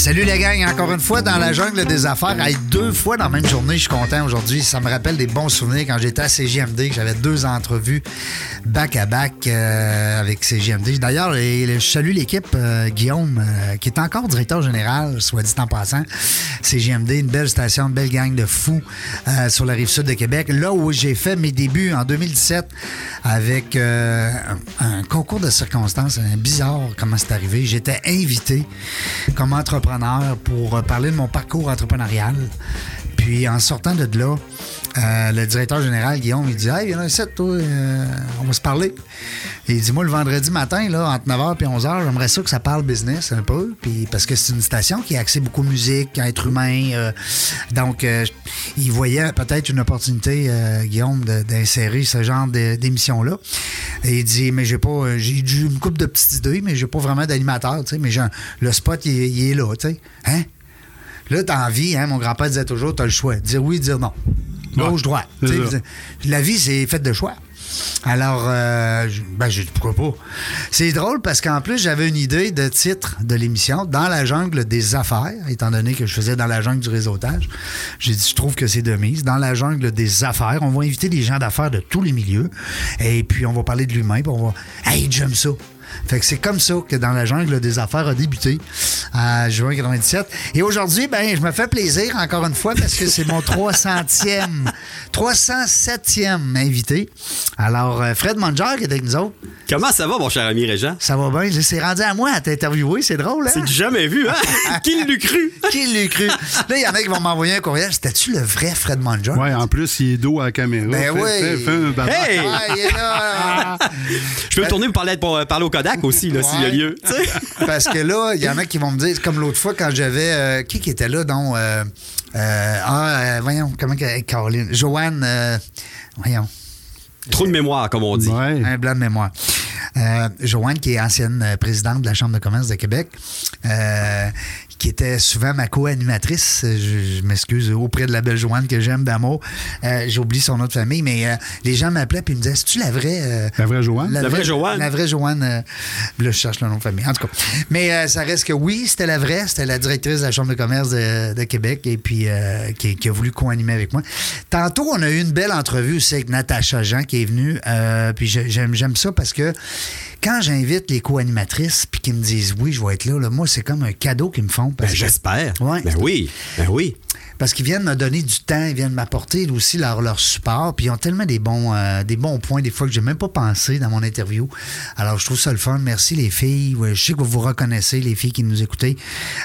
Salut la gang, encore une fois dans la jungle des affaires. Hey, deux fois dans la même journée, je suis content aujourd'hui. Ça me rappelle des bons souvenirs quand j'étais à CGMD, que j'avais deux entrevues back à back euh, avec CGMD. D'ailleurs, je salue l'équipe euh, Guillaume, euh, qui est encore directeur général, soit dit en passant. CGMD, une belle station, une belle gang de fous euh, sur la rive sud de Québec. Là où j'ai fait mes débuts en 2017 avec euh, un, un concours de circonstances, un bizarre comment c'est arrivé. J'étais invité comme entrepreneur pour euh, parler de mon parcours entrepreneurial. Puis en sortant de là, euh, le directeur général, Guillaume, il dit Hey, viens ici, toi, euh, on va se parler. Il dit Moi, le vendredi matin, là, entre 9h et 11h, j'aimerais ça que ça parle business un peu. Puis parce que c'est une station qui a axée beaucoup musique, être humain. euh, donc, il voyait peut-être une opportunité, Guillaume, d'insérer ce genre d'émission-là. Et il dit Mais j'ai pas. J'ai une couple de petites idées, mais j'ai pas vraiment d'animateur, tu sais. Mais le spot, il, est- il est là, tu sais. Hein? Là, t'as envie, hein, mon grand-père disait toujours, t'as le choix. Dire oui, dire non. Gauche, droite. c'est Tu sais, ça. La vie, c'est faite de choix. Alors, euh, ben, j'ai dit pourquoi pas. C'est drôle parce qu'en plus, j'avais une idée de titre de l'émission, Dans la jungle des affaires, étant donné que je faisais dans la jungle du réseautage. J'ai dit, je trouve que c'est de mise. Dans la jungle des affaires, on va inviter des gens d'affaires de tous les milieux. Et puis, on va parler de l'humain. Puis, on va. Hey, j'aime ça. Fait que c'est comme ça que dans la jungle des affaires a débuté à juin 97. Et aujourd'hui, ben, je me fais plaisir encore une fois parce que c'est mon 300e, 307e invité. Alors, euh, Fred Manger qui est avec nous autres. Comment ça va, mon cher ami Régent? Ça va bien. C'est rendu à moi à t'interviewer. C'est drôle, hein? C'est du jamais vu, hein? Qui l'eût cru? Qui l'a cru? Là, il y en a qui vont m'envoyer un courriel. C'était-tu le vrai Fred Manger? Ouais, en plus, il est dos à la caméra. Ben oui. Hey! Ah, il est là. Je peux me tourner pour parler, pour euh, parler au Kodak aussi, là, s'il y a Ouais. lieu. Parce que là, il y en a qui vont me dire, comme l'autre fois quand j'avais. euh, qui qui était là, donc. euh, euh, ah, euh, voyons, comment. que- Caroline. Joanne. euh, voyons. Trop de mémoire, comme on dit. Ouais. Un blanc de mémoire. Euh, Joanne, qui est ancienne présidente de la Chambre de commerce de Québec, euh, qui était souvent ma co-animatrice. Euh, Je, je m'excuse auprès de la belle Joanne que j'aime d'amour. Euh, J'oublie son autre famille, mais euh, les gens m'appelaient et me disaient C'est-tu la vraie. euh, La vraie Joanne? La vraie Joanne. La vraie Joanne. euh, là, je cherche le nom de famille. En tout cas. Mais euh, ça reste que oui, c'était la vraie. C'était la directrice de la Chambre de commerce de, de Québec et puis euh, qui, qui a voulu co-animer avec moi. Tantôt, on a eu une belle entrevue aussi avec Natacha Jean qui est venue. euh, puis j'ai- j'aime j'aime ça parce que quand j'invite les co-animatrices puis qu'ils me disent oui, je vais être là, là, moi, c'est comme un cadeau qu'ils me font. Ben, j'espère. Ouais. Ben oui. Ben oui. Parce qu'ils viennent me donner du temps, ils viennent m'apporter aussi leur, leur support, puis ils ont tellement des bons, euh, des bons points, des fois que j'ai même pas pensé dans mon interview. Alors, je trouve ça le fun. Merci les filles. Ouais, je sais que vous vous reconnaissez, les filles qui nous écoutez.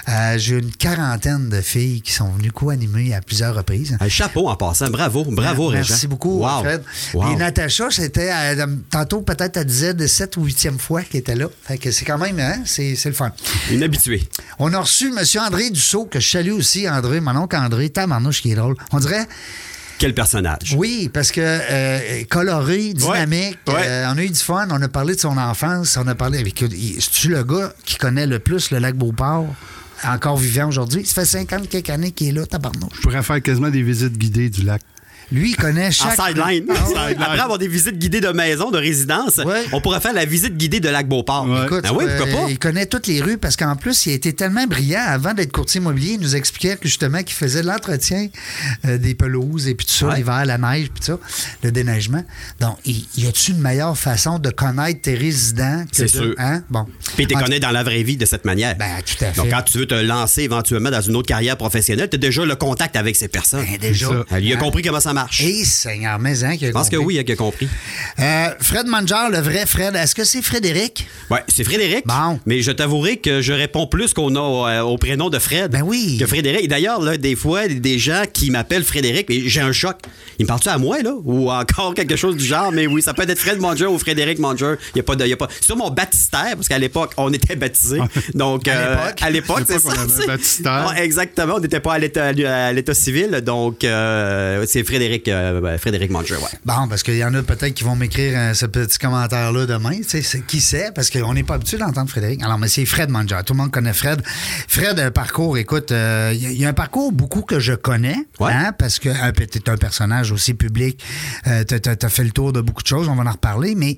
Euh, j'ai une quarantaine de filles qui sont venues co-animer à plusieurs reprises. Un chapeau en passant. Bravo. Bravo, Régent. Merci beaucoup, Wow. Fred. Wow. Et Natacha, c'était euh, tantôt peut-être elle disait de 7 ou 8e fois qu'elle était là. Fait que c'est quand même, hein, c'est c'est le fun. Une habituée. On a reçu M. André Dussault, que je salue aussi, André, mon oncle André, tabarnouche qui est drôle. On dirait, Quel personnage? oui, parce que euh, coloré, dynamique, Ouais, ouais. euh, on a eu du fun, on a parlé de son enfance, on a parlé avec... C'est-tu le gars qui connaît le plus le lac Beauport, encore vivant aujourd'hui? Ça fait 50 quelques années qu'il est là, tabarnouche. Je pourrais faire quasiment des visites guidées du lac. Lui, il connaît En chaque... sideline. Ah ouais. Après avoir des visites guidées de maison, de résidence, Ouais. on pourrait faire la visite guidée de Lac Beauport. Ouais. Écoute, oui, pourquoi euh, pas? il connaît toutes les rues parce qu'en plus, il a été tellement brillant avant d'être courtier immobilier. Il nous expliquait que justement qu'il faisait l'entretien euh, des pelouses et puis tout ça, Ouais. l'hiver, la neige, puis tout ça, le déneigement. Donc, y, y a-tu une meilleure façon de connaître tes résidents que C'est sûr. Hein? Bon. Puis tu En- connais dans la vraie vie de cette manière. Ben, tout à fait. Donc, quand tu veux te lancer éventuellement dans une autre carrière professionnelle, tu as déjà le contact avec ces personnes. Ben, déjà. Il a Hein? compris comment ça marche. Et Seigneur, mais hein, qu'il a Je pense que oui, il a compris. Euh, Fred Manger, le vrai Fred, est-ce que c'est Frédéric? Ouais, c'est Frédéric. Bon. Mais je t'avouerai que je réponds plus qu'on a euh, au prénom de Fred. Ben oui. Que Frédéric. Et D'ailleurs, là, des fois, des gens qui m'appellent Frédéric, mais j'ai un choc. Il me parle-tu à moi, là? Ou encore quelque chose du genre? Mais oui, ça peut être Fred Manger ou Frédéric Manger. Il y a pas de. il Y a pas... C'est sur mon baptistère, parce qu'à l'époque, on était baptisés. Donc, À euh, l'époque. à l'époque, c'est ça. on avait un c'est- baptistère. Ah, exactement. On n'était pas à l'état, à l'état civil. Donc, euh, c'est Frédéric Frédéric, euh, Frédéric Manger, ouais. Bon, parce qu'il y en a peut-être qui vont m'écrire euh, ce petit commentaire-là demain. Qui sait? Parce qu'on n'est pas habitué d'entendre Frédéric. Alors, mais c'est Fred Manger. Tout le monde connaît Fred. Fred, un parcours, écoute, euh, il y a- il y, a un parcours beaucoup que je connais, Ouais. hein, parce que euh, tu es un personnage aussi public. Euh, tu as, fait le tour de beaucoup de choses, on va en reparler. Mais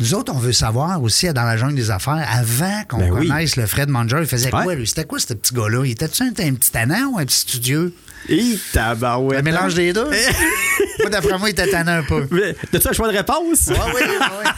nous autres, on veut savoir aussi, dans la jungle des affaires, avant qu'on Ben oui. connaisse le Fred Manger, il faisait Ouais. quoi, lui? C'était quoi, ce petit gars-là? Il était-tu un, un petit tannant ou un petit studieux? Et tabarouette. Un mélange des deux? moi, d'après moi, il était un peu. T'as-tu un choix de réponse? Oui, ah oui.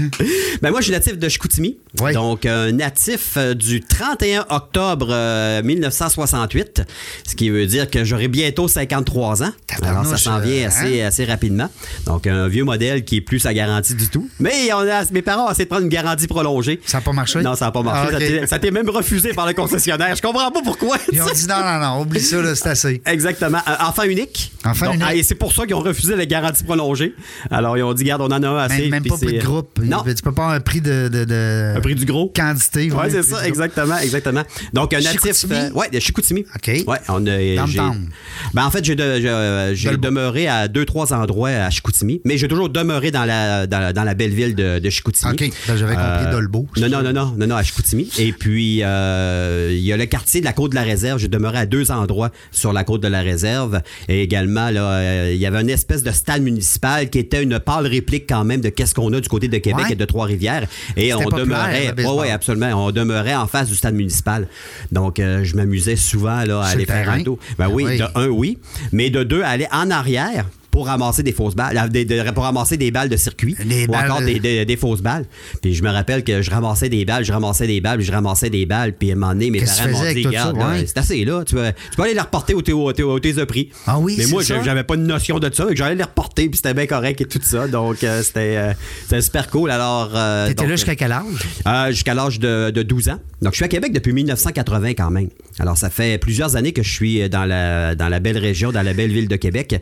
Ben moi, je suis natif de Chicoutimi. Oui. Donc, un natif euh, du 31 octobre euh, 1968, ce qui veut dire que j'aurai bientôt 53 ans. Alors, ça s'en vient euh, assez, assez rapidement. Donc, un vieux modèle qui est plus sa garantie du tout. Mais on a, mes parents ont essayé de prendre une garantie prolongée. Ça n'a pas marché? Non, ça n'a pas marché. Ah, Ça Ça t'est même refusé par le concessionnaire. Je comprends pas pourquoi. Ils ont dit non, non, non, oublie ça, c'est assez. Exactement. Euh, enfant unique. Unique. ah, et c'est pour ça qu'ils ont refusé la garantie prolongée. Alors, ils ont dit, garde, on en a assez. Même, même pas prix c'est- de groupe. Non. Tu peux pas avoir un prix de. de, de- Un prix du gros. Quantité. Oui, ouais, c'est ça, exactement, exactement. Donc, un natif. Euh, ouais, de Chicoutimi. OK. Ouais, on a. Tam. Ben, en fait, j'ai, de- Dolbeau. demeuré à deux, trois endroits à Chicoutimi, mais j'ai toujours demeuré dans la, dans, la- dans la belle ville de, de Chicoutimi. OK. Ben, j'avais compris Dolbeau. Non, non, non, non, non, non, à Chicoutimi. Et puis, euh, il y a le quartier de la Côte de la Réserve. J'ai demeuré à deux endroits sur la Côte de la Réserve. Et également, là, euh, il y avait une espèce de stade municipal qui était une pâle réplique quand même de qu'est-ce qu'on a du côté de Québec Ouais. et de Trois-Rivières. Et on demeurait. Oui, baseball. oui, absolument. On demeurait en face du stade municipal. Donc, euh, je m'amusais souvent là, à Sur aller le faire un tour. Ben oui, Ah oui. de un, oui. Mais de deux, aller en arrière pour ramasser des fausses balles, de, pour ramasser des balles de circuit ou encore des, fausses balles. Puis je me rappelle que je ramassais des balles, je ramassais des balles, je ramassais des balles, puis à un moment donné, mes parents m'ont dit, c'est assez là, tu peux, aller les reporter au, au, prix. Ah oui, Mais moi, j'avais pas une notion de ça, et j'allais les reporter, puis c'était bien correct et tout ça. Donc euh, euh, c'était super cool. Alors. Euh, T'étais là jusqu'à euh, quel âge? jusqu'à l'âge de, de 12 ans. Donc je suis à Québec depuis 1980 quand même. Alors ça fait plusieurs années que je suis dans la, dans la belle région, dans la belle ville de Québec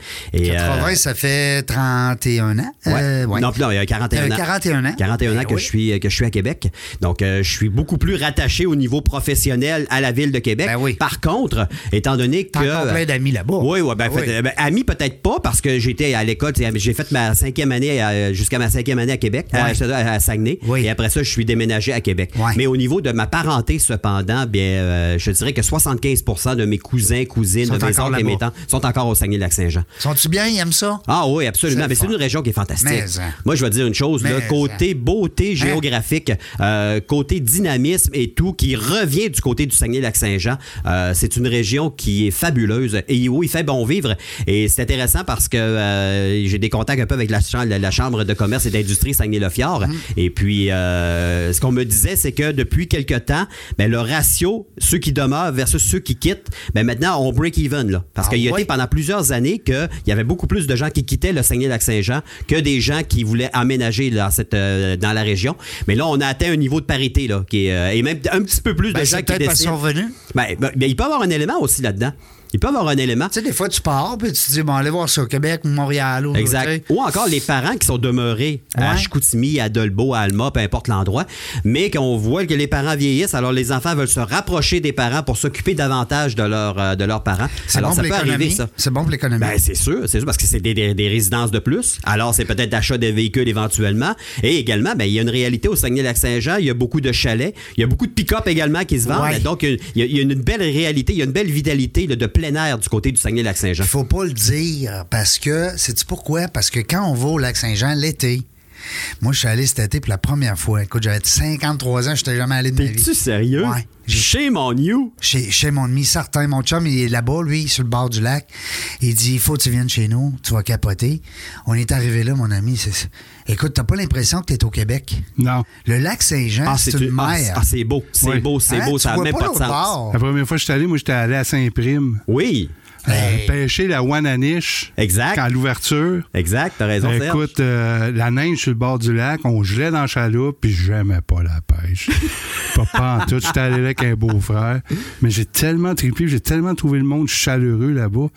vrai, euh, ça fait 31 ans. Euh. Non, plus, non, il y a 41 euh, ans. 41 ans. 41 ans eh que, je suis, euh, que je suis à Québec. Donc, je suis beaucoup plus rattaché au niveau professionnel à la ville de Québec. Ben Par contre, étant donné que. T'as plein d'amis là-bas. Oui, ben, ah oui. Ben, amis peut-être pas parce que j'étais à l'école, j'ai fait ma cinquième année jusqu'à ma cinquième année à Québec, à, Saguenay. Oui. Et après ça, je suis déménagé à Québec. Mais au niveau de ma parenté, cependant, bien, je dirais que 75 de mes cousins, cousines, sont de mes oncles et mes tantes sont encore au Saguenay-Lac-Saint-Jean. Sont-tu bien? Ça? Ah oui, absolument. C'est Mais c'est une région qui est fantastique. Mais, hein. Moi, je vais dire une chose, là, Mais, hein. côté beauté géographique, euh, côté dynamisme et tout, qui revient du côté du Saguenay-Lac-Saint-Jean, euh, c'est une région qui est fabuleuse et où il fait bon vivre. Et c'est intéressant parce que euh, j'ai des contacts un peu avec la, cha- la- la Chambre de commerce et d'industrie Saguenay-le-Fjord. Mm. Et puis, ce qu'on me disait, c'est que depuis quelque temps, ben, le ratio, ceux qui demeurent versus ceux qui quittent, ben, maintenant, on break even. Là, parce Ah qu'il y a ouais? été pendant plusieurs années qu'il y avait beaucoup plus de gens qui quittaient le Saguenay-Lac-Saint-Jean que des gens qui voulaient aménager dans, cette, euh, dans la région. Mais là, on a atteint un niveau de parité, là, qui est, euh, et même un petit peu plus Ben, de gens qui parce qu'ils sont. Ben, ben, ben, il peut y avoir un élément aussi là-dedans. Il peut avoir un élément. Tu sais, des fois, tu pars, puis tu te dis, bon, allez voir ça au Québec ou Montréal. Ou, Exact. Ou encore les parents qui sont demeurés à. Chicoutimi, à Dolbeau, à Alma, peu importe l'endroit, mais qu'on voit que les parents vieillissent, alors les enfants veulent se rapprocher des parents pour s'occuper davantage de, leur, euh, de leurs parents. C'est Alors bon ça pour peut arriver, ça. C'est bon pour l'économie. Ben, c'est sûr, c'est sûr, parce que c'est des, des- des résidences de plus. Alors, c'est peut-être l'achat des véhicules éventuellement. Et également, ben, il y a une réalité au Saguenay-Lac-Saint-Jean. Il y a beaucoup de chalets. Il y a beaucoup de pick-up également qui se vendent. Ouais. Donc, il y, a, il y a une belle réalité, il y a une belle vitalité là, de plein air du côté du Saguenay-Lac-Saint-Jean. Il faut pas le dire parce que, sais-tu pourquoi? Parce que quand on va au Lac-Saint-Jean l'été, moi, je suis allé cet été pour la première fois. Écoute, j'avais 53 ans, je n'étais jamais allé de ma vie. T'es-tu sérieux? Ouais. J'ai- Shame on you! Chez, chez mon ami certain, mon chum, il est là-bas, lui, sur le bord du lac. Il dit, il faut que tu viennes chez nous, tu vas capoter. On est arrivé là, mon ami. c'est- Écoute, t'as pas l'impression que tu es au Québec? Non. Le lac Saint-Jean, Ah, c'est une ah, mer. ah, c'est beau, c'est Oui. beau, c'est Hein? beau, ça n'a même pas pas de sens. bord. La première fois que je suis allé, moi, j'étais allé à Saint-Prime. Oui, euh, pêcher la Wananiche. Exact. À l'ouverture. exact, t'as raison. Écoute, euh, la neige sur le bord du lac, on gelait dans la chaloupe, puis j'aimais pas la pêche. pas, pas en tout. J'étais allé là avec un beau-frère. Mais j'ai tellement trippé, j'ai tellement trouvé le monde chaleureux là-bas.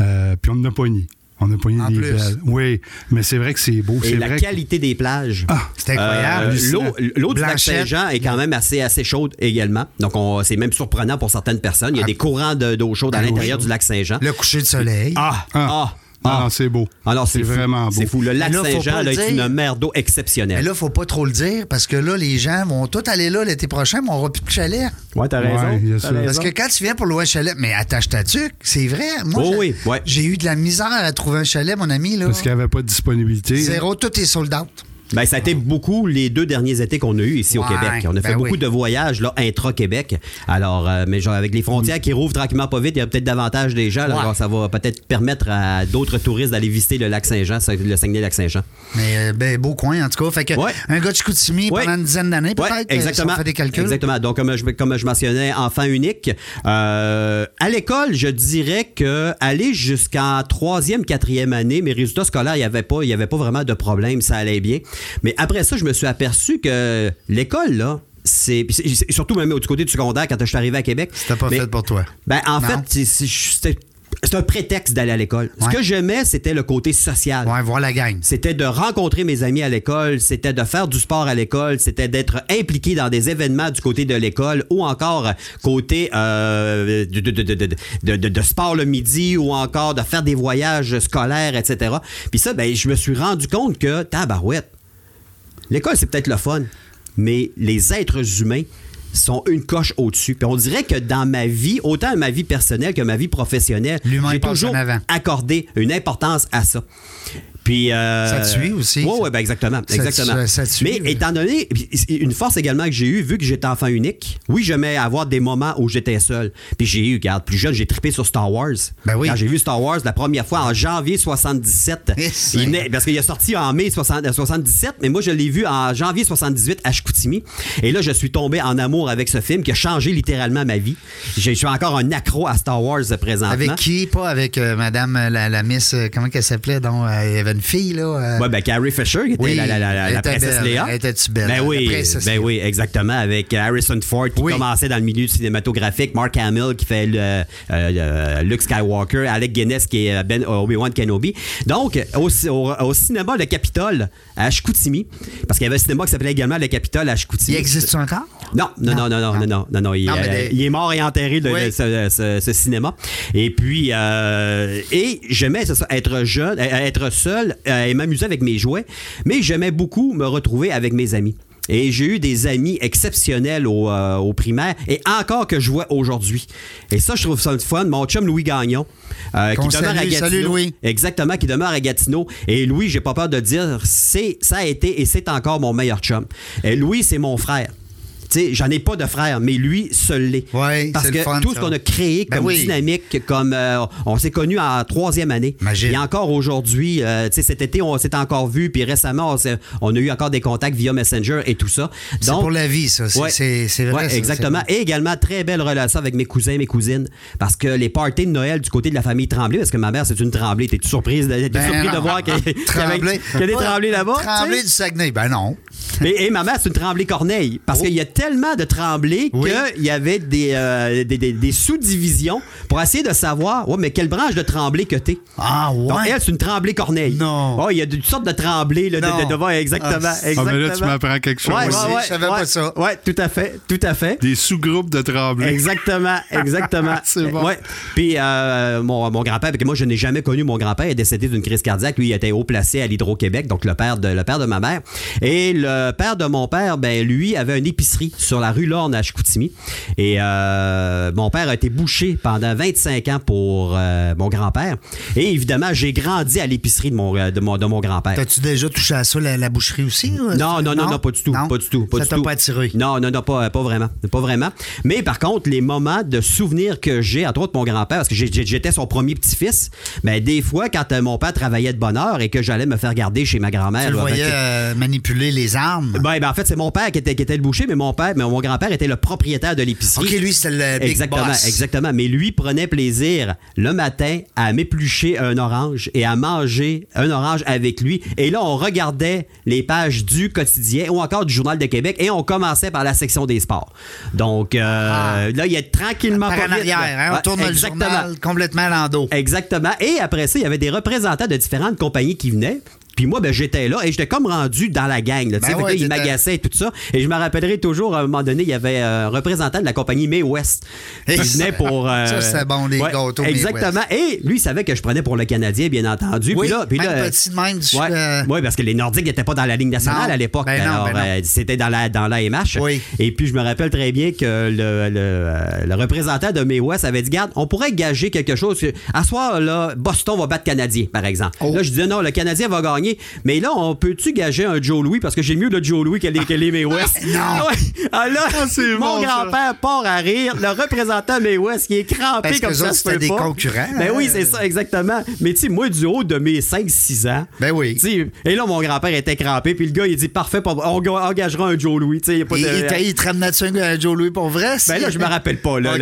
Euh, puis on en a pogné. On a pogné En des plus. Oui, mais c'est vrai que c'est beau. Et C'est la vrai que- qualité des plages. Ah, C'est incroyable. Euh, L'eau l'eau du lac. Saint-Jean est quand même assez, assez chaude également. Donc, on- c'est même surprenant pour certaines personnes. Il y a Ah. des courants de- d'eau chaude à Ah, l'intérieur du lac Saint-Jean. Le coucher de soleil. Ah! Ah. Ah! Ah, non, c'est beau. Alors, c'est C'est vraiment beau. C'est fou. Le lac Mais Saint-Jean est dire. une mer d'eau Mais exceptionnelle. là, faut pas trop le dire parce que là, les gens vont tous aller là l'été prochain, mais on aura plus de chalet. ouais, t'as Ouais, raison. sûr. raison. Parce que quand tu viens pour louer un chalet, mais attache ta tuque, c'est vrai. Moi, Oh j'ai- oui, ouais. j'ai eu de la misère à trouver un chalet, mon ami. Là. Parce qu'il n'y avait pas de disponibilité. Zéro, tout est sold out. Ben, ça a été beaucoup les deux derniers étés qu'on a eu ici au Québec. On a fait ben beaucoup oui. de voyages là, intra-Québec. Alors, euh, mais genre, avec les frontières qui rouvrent tranquillement pas vite, il y a peut-être davantage des gens. là. Ouais. Alors, ça va peut-être permettre à d'autres touristes d'aller visiter le lac Saint-Jean, le Saguenay-Lac-Saint-Jean. Mais euh, ben, beau coin, en tout cas. Fait que Ouais. un gars de Chicoutimi pendant une dizaine d'années, peut-être. euh, exactement. si on fait des calculs. Exactement. Donc, comme je, comme je mentionnais, enfant unique. Euh, à l'école, je dirais que aller jusqu'en troisième, quatrième année, mes résultats scolaires, il n'y avait pas, y avait pas vraiment de problème, ça allait bien. Mais après ça, je me suis aperçu que l'école, là, c'est surtout même du côté du secondaire quand je suis arrivé à Québec. C'était pas Mais- fait pour toi. Ben, en Non. fait, c'était- c'est un prétexte d'aller à l'école. Ce que j'aimais, c'était le côté social. Ouais, voir la gang. C'était de rencontrer mes amis à l'école, c'était de faire du sport à l'école, c'était d'être impliqué dans des événements du côté de l'école ou encore côté euh, de, de- de- de- de- de- de- de sport le midi ou encore de faire des voyages scolaires, etc. Puis ça, ben, je me suis rendu compte que, tabarouette, l'école, c'est peut-être le fun, mais les êtres humains sont une coche au-dessus. Puis on dirait que dans ma vie, autant ma vie personnelle que ma vie professionnelle, j'ai toujours accordé une importance à ça. Puis euh, Ça te suit aussi, Oui, ouais, ben exactement, Ça te- exactement. ça te suit, Mais là. étant donné une force également que j'ai eue, vu que j'étais enfant unique, oui, j'aimais avoir des moments où j'étais seul. Puis j'ai eu, regarde, plus jeune, j'ai trippé sur Star Wars. Ben oui. Quand j'ai vu Star Wars la première fois en janvier 77, Et c'est- il naît- parce qu'il est sorti en mai 60 euh, 77, mais moi je l'ai vu en janvier 78 à Chicoutimi. Et là, je suis tombé en amour avec ce film qui a changé littéralement ma vie. Je suis encore un accro à Star Wars euh, présentement. Avec qui? Pas avec euh, Madame euh, la, la Miss, euh, comment qu'elle s'appelait? Donc, euh, il y avait une fille, là. euh, Ouais, ben Carrie Fisher, qui était Oui, la, la- princesse. Léa. Elle était-tu belle, Ben oui, ben Léa? oui, exactement. Avec Harrison Ford qui Oui. commençait dans le milieu cinématographique, Mark Hamill qui fait le, euh, le- Luke Skywalker, Alec Guinness qui est Ben Obi-Wan Kenobi. Donc, au, au- au cinéma Le Capitole à Chicoutimi, parce qu'il y avait un cinéma qui s'appelait également Le Capitole à Chicoutimi. Il existe encore? Non, non, non, non, non, non, non, non, non, il, euh, il est mort et enterré Oui. de ce, ce- ce cinéma. Et puis, euh, et j'aimais être jeune, être seul euh, et m'amuser avec mes jouets, mais j'aimais beaucoup me retrouver avec mes amis. Et j'ai eu des amis exceptionnels au, euh, au primaire et encore que je vois aujourd'hui. Et ça, je trouve ça le fun. Mon chum Louis Gagnon, euh, qui demeure à. Gatineau. Salut, Louis. Exactement, qui demeure à Gatineau. Et Louis, j'ai pas peur de dire, c'est, ça a été et c'est encore mon meilleur chum. Et Louis, c'est mon frère. J'en ai pas de frère, mais lui, seul l'est. Ouais, Parce que le fun, tout ce qu'on a créé Ben comme oui. dynamique, comme euh, on s'est connus en troisième année. Imagine. Et encore aujourd'hui, euh, cet été, on s'est encore vu, puis récemment, on, a eu encore des contacts via Messenger et tout ça. C'est pour la vie, ça. C'est Ouais. vrai. Ouais, ça. exactement. Et également, très belle relation avec mes cousins et mes cousines. Parce que les parties de Noël du côté de la famille Tremblay, parce que ma mère, c'est une Tremblay. T'es-tu surprise de, t'es Ben surpris de voir qu'il y, avait- Tremblay. qu'il y a des Tremblay là-bas? Tremblay du Saguenay. Ben non. Et, et ma mère, c'est une Tremblay Corneille. Parce Oh. qu'il y a tellement de Tremblay Oui. qu'il y avait des, euh, des, des- des sous-divisions pour essayer de savoir, ouais, mais quelle branche de Tremblay que t'es. Ah, ouais. Donc, elle, c'est une Tremblay Corneille. Non. Oh, il y a toutes sortes de Tremblay, là, de, de, de- exactement. Ah, Ah, mais là, tu exactement. m'apprends quelque chose. Ouais, je savais ouais, pas ça. Ouais, tout à fait, tout à fait. Des sous-groupes de tremblés. Exactement, exactement. C'est bon. Ouais. Puis euh, mon, mon grand-père, parce que moi je n'ai jamais connu mon grand-père, il est décédé d'une crise cardiaque. Lui, il était haut placé à l'Hydro-Québec, donc le père de le père de ma mère. Et le père de mon père, ben lui avait une épicerie sur la rue Lorne à Chicoutimi. Et euh, mon père a été bouché pendant 25 ans pour euh, mon grand-père. Et évidemment, j'ai grandi à l'épicerie de mon, euh, de mon, de mon grand-père. T'as-tu déjà touché à ça, la, la boucherie aussi? Non, non, non, non, pas du tout. Non? Pas du tout. Pas ça t'a pas attiré? Non, non, non, pas, pas vraiment. Pas vraiment. Mais par contre, les moments de souvenirs que j'ai, entre autres mon grand-père, parce que j'étais son premier petit-fils, mais des fois, quand euh, mon père travaillait de bonne heure et que j'allais me faire garder chez ma grand-mère. Tu le là, voyais euh, manipuler les armes? Ben, ben, en fait, c'est mon père qui était, qui était le boucher, mais mon père, mais mon grand-père était le propriétaire de l'épicerie. OK, lui, c'était le big exactement, boss. exactement. Mais lui prenait plaisir le matin à m'éplucher un orange et à manger un orange avec lui. Et là, on regardait les pages du quotidien ou encore du Journal de Québec et on commençait par la section des sports. Donc, euh, là, il est tranquillement Ah. Par pas en arrière, hein, on Ouais, tourne le exactement. journal complètement à l'endos. Exactement. Et après ça, il y avait des représentants de différentes compagnies qui venaient. Puis moi, ben, j'étais là et j'étais comme rendu dans la gang. Là. Ben ouais, là, t'étais- m'agaçaient et tout ça. Et je me rappellerai toujours, à un moment donné, il y avait euh, un représentant de la compagnie May West qui venait pour... euh, ça, c'est bon, les gâteaux Exactement. Et lui, il savait que je prenais pour le Canadien, bien entendu. Oui, puis là, puis même là, euh, petit même, du- Ouais, euh, ouais, parce que les Nordiques n'étaient pas dans la Ligue nationale Non. à l'époque. Ben Alors, ben euh, c'était dans la, dans la MH. Oui. Et puis, je me rappelle très bien que le, le, le représentant de May West avait dit Garde, on pourrait gager quelque chose. À soir, là, Boston va battre Canadien, par exemple. Oh. Là, je disais Non, le Canadien va gagner. Mais là, on peut-tu gager un Joe Louis? Parce que j'ai mieux le Joe Louis que les, que les May West. Non. Ah, là, c'est mon bon, grand-père part à rire. Le représentant May West qui est crampé Parce que comme eux ça. c'était des pas. concurrents, Ben hein. oui, c'est ça, exactement. Mais tu sais, moi, du haut de mes 5-6 ans. Ben oui. Et là, mon grand-père était crampé. Puis le gars, il dit Parfait, on ga- engagera un Joe Louis. Y a pas de- et il te ramenait-tu un Joe Louis pour vrai? ben là, je me rappelle pas. Là,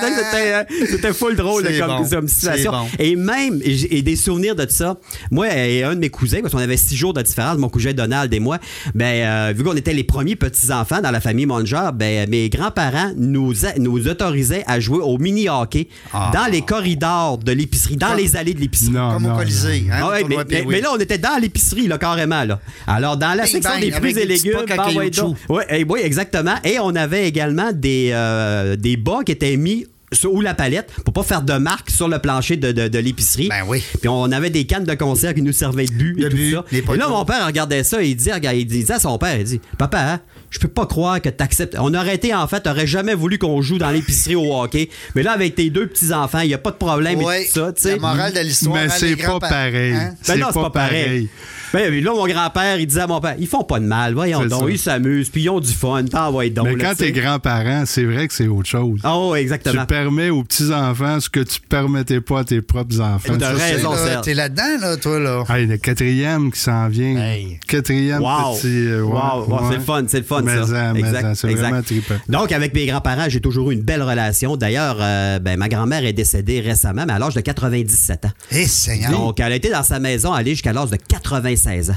c'était, euh, c'était full drôle comme, bon. comme situation. Bon. Et même, et et des souvenirs de ça. Moi et un de mes cousins, parce qu'on avait six jours de différence, mon cousin Donald et moi, ben, euh, vu qu'on était les premiers petits-enfants dans la famille Monger, ben, mes grands-parents nous, a- nous autorisaient à jouer au mini-hockey Ah. dans les corridors de l'épicerie, dans les allées de l'épicerie. Non, Comme non, au Colisée. Hein, Ah ouais, mais, mais- Pee-wee. mais là, on était dans l'épicerie, là, carrément. Là. Alors, dans la Bing section bang, des fruits des et légumes, ben, ouais, donc. Ouais, oui, exactement. Et on avait également des, euh, des bas qui étaient mis sur- ou la palette pour pas faire de marque sur le plancher de, de- de l'épicerie. Ben oui. Puis on avait des cannes de conserve qui nous servaient de but et De tout but, ça. Et là, mon père regardait ça et il dit, regarde, il disait à son père, il dit, papa, hein, je peux pas croire que t'acceptes. On aurait été, en fait, t'aurais jamais voulu qu'on joue dans l'épicerie au hockey. Mais là, avec tes deux petits-enfants, il y a pas de problème Ouais, et tout ça, tu sais. La morale de l'histoire. Mais hein, c'est pas pareil. hein? Ben C'est non, c'est pas pareil. Ben, là, mon grand-père, il disait à mon père, ils font pas de mal, voyons donc, ça. ils s'amusent, puis ils ont du fun, t'en vas donc. Mais là, quand t'es grands-parents, c'est vrai que c'est autre chose. Ah oui, Tu exactement. permets aux petits-enfants ce que tu permettais pas à tes propres enfants. T'as raison, Là. T'es là-dedans, là, toi, là? Hey, le quatrième qui s'en vient. Hey. Quatrième Wow. petit. euh, ouais, Wow, ouais. c'est le fun, c'est le fun, Mais ça. en, mais en, c'est vraiment trippant. Donc, avec mes grands-parents, j'ai toujours eu une belle relation. D'ailleurs, euh, ben, ma grand-mère est décédée récemment, mais à l'âge de 97 ans. Eh, Seigneur. Donc, elle a été dans sa maison, allée jusqu'à l'âge de 96 ans.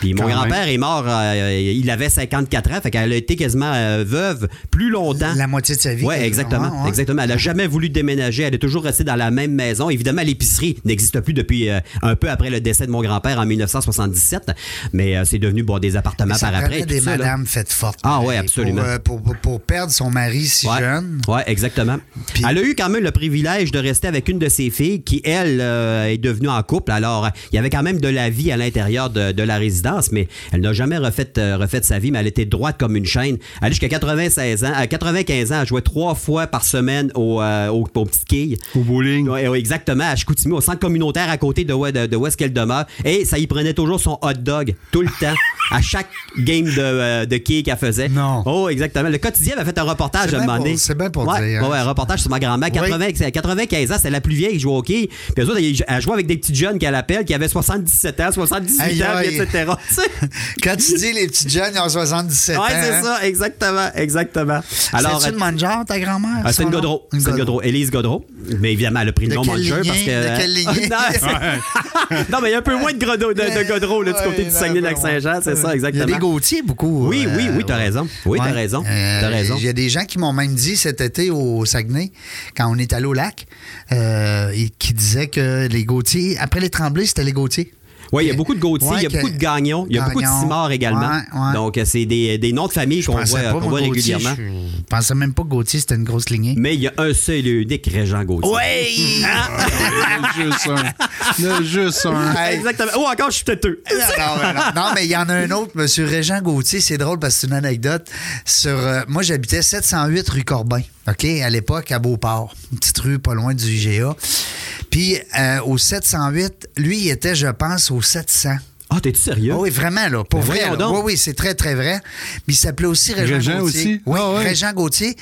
Puis mon grand-père est mort, euh, il avait 54 ans, fait qu'elle a été quasiment euh, veuve plus longtemps. La moitié de sa vie. Oui, exactement. Ouais. exactement. Elle n'a jamais voulu déménager. Elle est toujours restée dans la même maison. Évidemment, l'épicerie n'existe plus depuis euh, un peu après le décès de mon grand-père en 1977, mais c'est devenu bon, des appartements ça par après. des madames faites fortes. Ah pareil, absolument. Pour, pour, pour- pour perdre son mari si Ouais. jeune. Ouais, exactement. Puis- Elle a eu quand même le privilège de rester avec une de ses filles qui, elle, est devenue en couple. Alors, il y avait quand même de la vie à l'intérieur de, de la résidence, mais elle n'a jamais refait, euh, refait sa vie, mais elle était droite comme une chaîne. Elle est jusqu'à 96 ans. À 95 ans, elle jouait trois fois par semaine au, euh, au, au petit quille. Au bowling. Exactement, à Chicoutimi, au centre communautaire à côté de, où- de, de où est-ce qu'elle demeure. Et ça y prenait toujours son hot dog, tout le temps, à chaque game de, euh, de quilles qu'elle faisait. Non. Oh, exactement. Le quotidien avait fait un reportage C'est à un moment donné. c'est bien pour ouais, dire, hein. Ouais, un reportage sur ma grand-mère. 80, 95 ans, c'était la plus vieille qui jouait au hockey. Puis eux autres, elle jouait avec des petits jeunes qu'elle appelle, qui avaient 77 ans, 78 Aïe, ans, aïe. etc. Quand tu dis les petits jeunes, ils ont 77 ans. C'est hein? ça, exactement, exactement. Alors, C'est-tu euh, une Manjar, ta grand-mère? ah, c'est une? Godreau. C'est une Godreau. Élise Godreau. Mais évidemment, elle a pris le nom lignée? parce que. De quelle lignée? non, c'est- non, mais il y a un peu moins de, Godreau- de, du côté du Saguenay-Lac-Saint-Jean, c'est ça, Il y exactement. a des Gauthier beaucoup. Oui, euh, oui, oui, t'as raison. Oui, t'as raison. Euh, T'as raison. Il y a des gens qui m'ont même dit cet été au Saguenay, quand on est allé au lac, euh, et qui disaient que les Gauthier, après les Tremblés, c'était les Gauthier. Oui, il y a beaucoup de Gauthier, Ouais, il y a que- beaucoup de Gagnons, il y a beaucoup de Gagnon. Simard également. Ouais, ouais. Donc, euh, c'est des, des noms de famille qu'on voit, pas, qu'on moi, voit Gauthier, régulièrement. Je je pensais même pas que Gauthier, c'était une grosse lignée. Mais il y a un seul et unique Régent Gauthier. Oui! juste un. Il y en a juste un. Exactement. Ou encore, je suis têteux. Non, mais il y en a un autre, M. Régent Gauthier. C'est drôle parce que c'est une anecdote. Sur, euh, moi, j'habitais 708 rue Corbin, OK, à l'époque, à Beauport. Une petite rue pas loin du IGA. Puis, euh, au 708, lui, il était, je pense, au 700. Ah, t'es-tu sérieux? Ah oui, vraiment, là. Pour Ben vrai. là. Oui, oui, c'est très, très vrai. Mais il s'appelait aussi Régent, Régent Gauthier. aussi? Oui, Ah ouais. Régent Gauthier.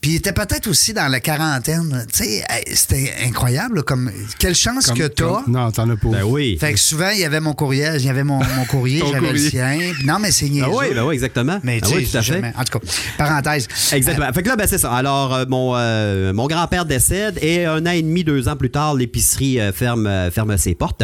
Puis il était peut-être aussi dans la quarantaine. Tu sais, c'était incroyable. là, Comme, quelle chance Comme- que t'as. Non, t'en as pas. Ben oui. Fait que souvent, il y avait mon courriel, il y avait mon, mon courrier, j'avais le sien. Non, mais c'est niaiseux. Ah oui, ben oui, exactement. Mais Ah tu sais, oui, tout à fait. jamais- En tout cas, parenthèse. Exactement. Fait que là, ben, c'est ça. Alors, euh, mon, euh, mon grand-père décède et un an et demi, deux ans plus tard, l'épicerie euh, ferme, euh, ferme ses portes.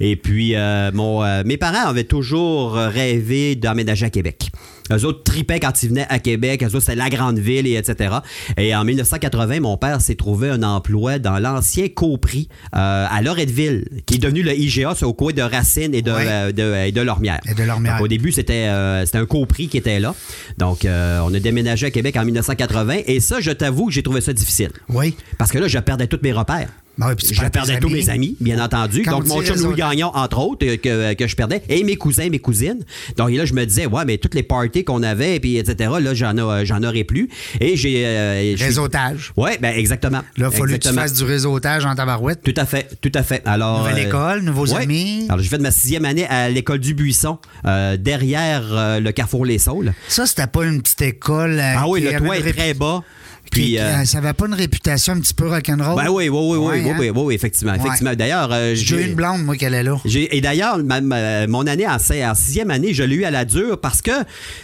Et puis, euh, mon, euh, mes parents avaient toujours euh, rêvé d'emménager à Québec. Eux autres tripaient quand ils venaient à Québec. Eux autres, c'était la grande ville, et etc. Et en 1980, mon père s'est trouvé un emploi dans l'ancien Copri euh, à Loretteville, qui est devenu le IGA, c'est au coin de Racine et de, Ouais. euh, de, et de Lormière. Et de Lormière. Donc, au début, c'était euh, c'était un Copri qui était là. Donc, on a déménagé à Québec en 1980. Et ça, je t'avoue que j'ai trouvé ça difficile. Oui. Parce que là, je perdais tous mes repères. Ben oui, puis je perdais tous mes amis, bien entendu. Quand Donc, on mon chum Louis Gagnon, entre autres, euh, que, que je perdais, et mes cousins, mes cousines. Donc, là, je me disais, ouais, mais toutes les parties qu'on avait, puis etc., là, j'en j'en aurais plus. Et j'ai. euh, Réseautage. Ouais, ben exactement. Là, il a fallu que tu fasses du réseautage en tabarouette. Tout à fait, tout à fait. Alors, Nouvelle école, nouveaux ouais. amis. Alors, j'ai fait ma sixième année à l'école du Buisson, euh, derrière euh, le Carrefour Les Saules. Ça, c'était pas une petite école. euh, Ah oui, le toit est très bas. Puis, qui- euh, ça avait pas une réputation un petit peu rock'n'roll? ben oui, oui, oui, oui, oui, hein? oui, oui, oui, effectivement, Ouais. effectivement. D'ailleurs, euh, J'ai eu une blonde, moi, qui allait là. et d'ailleurs, mon année en, en sixième année, je l'ai eu à la dure parce que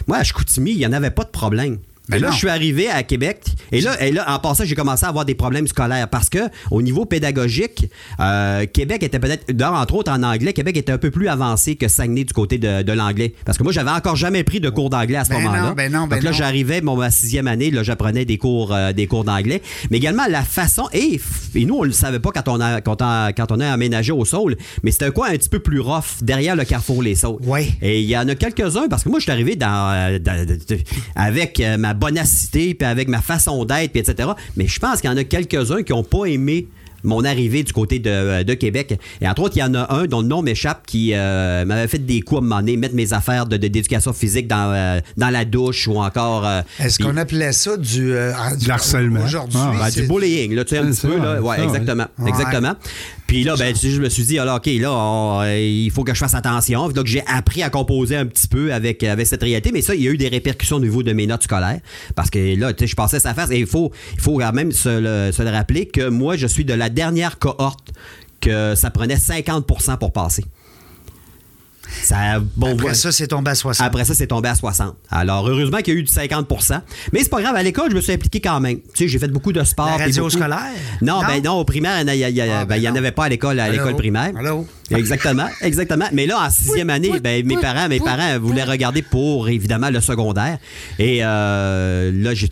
moi, à Chicoutimi, il n'y en avait pas de problème. Ben et là, non. je suis arrivé à Québec. Et là, et là, en passant, j'ai commencé à avoir des problèmes scolaires parce que, au niveau pédagogique, euh, Québec était peut-être, entre autres en anglais, Québec était un peu plus avancé que Saguenay du côté de, de l'anglais. Parce que moi, j'avais encore jamais pris de cours d'anglais à ce Ben moment-là. non, ben non, ben Donc là, j'arrivais, mon ma sixième année, là, j'apprenais des cours, euh, des cours d'anglais. Mais également la façon, et, et nous, on le savait pas quand on a, quand on, quand on a aménagé au Saul, mais c'était un coin un petit peu plus rough, derrière le carrefour Les Saules. Ouais. Et il y en a quelques-uns, parce que moi, je suis arrivé dans, euh, dans- avec ma bonacité, puis avec ma façon d'être, puis etc. Mais je pense qu'il y en a quelques-uns qui n'ont pas aimé mon arrivée du côté de, de Québec. Et entre autres, il y en a un dont le nom m'échappe qui euh, m'avait fait des coups à un moment donné, mettre mes affaires de- de- d'éducation physique dans, euh, dans la douche ou encore... euh, Est-ce qu'on appelait ça du. euh, du harcèlement. Aujourd'hui, Ah, ben, c'est- du bullying, là, tu sais, un petit peu, là. ouais, ouais. exactement. Ouais. Exactement. Puis là, ben, je me suis dit, alors, OK, là, euh, il faut que je fasse attention. Donc, j'ai appris à composer un petit peu avec, avec cette réalité. Mais ça, il y a eu des répercussions au niveau de mes notes scolaires. Parce que là, tu sais, je passais sa face. Et il faut, il faut quand même se le, se le rappeler que moi, je suis de la dernière cohorte que ça prenait 50% pour passer. Ça, bon, Après ça, c'est tombé à 60. Après ça, c'est tombé à 60. Alors, heureusement qu'il y a eu du 50% Mais c'est pas grave, à l'école, je me suis impliqué quand même. Tu sais, j'ai fait beaucoup de sport. La radio beaucoup- scolaire? Non, Non? ben non, au primaire, il n'y Ah, ben en avait pas à l'école, à l'école primaire. Allô? Exactement, exactement. Mais là, en sixième année, ben, mes parents, mes parents voulaient regarder pour évidemment le secondaire. Et euh, là, je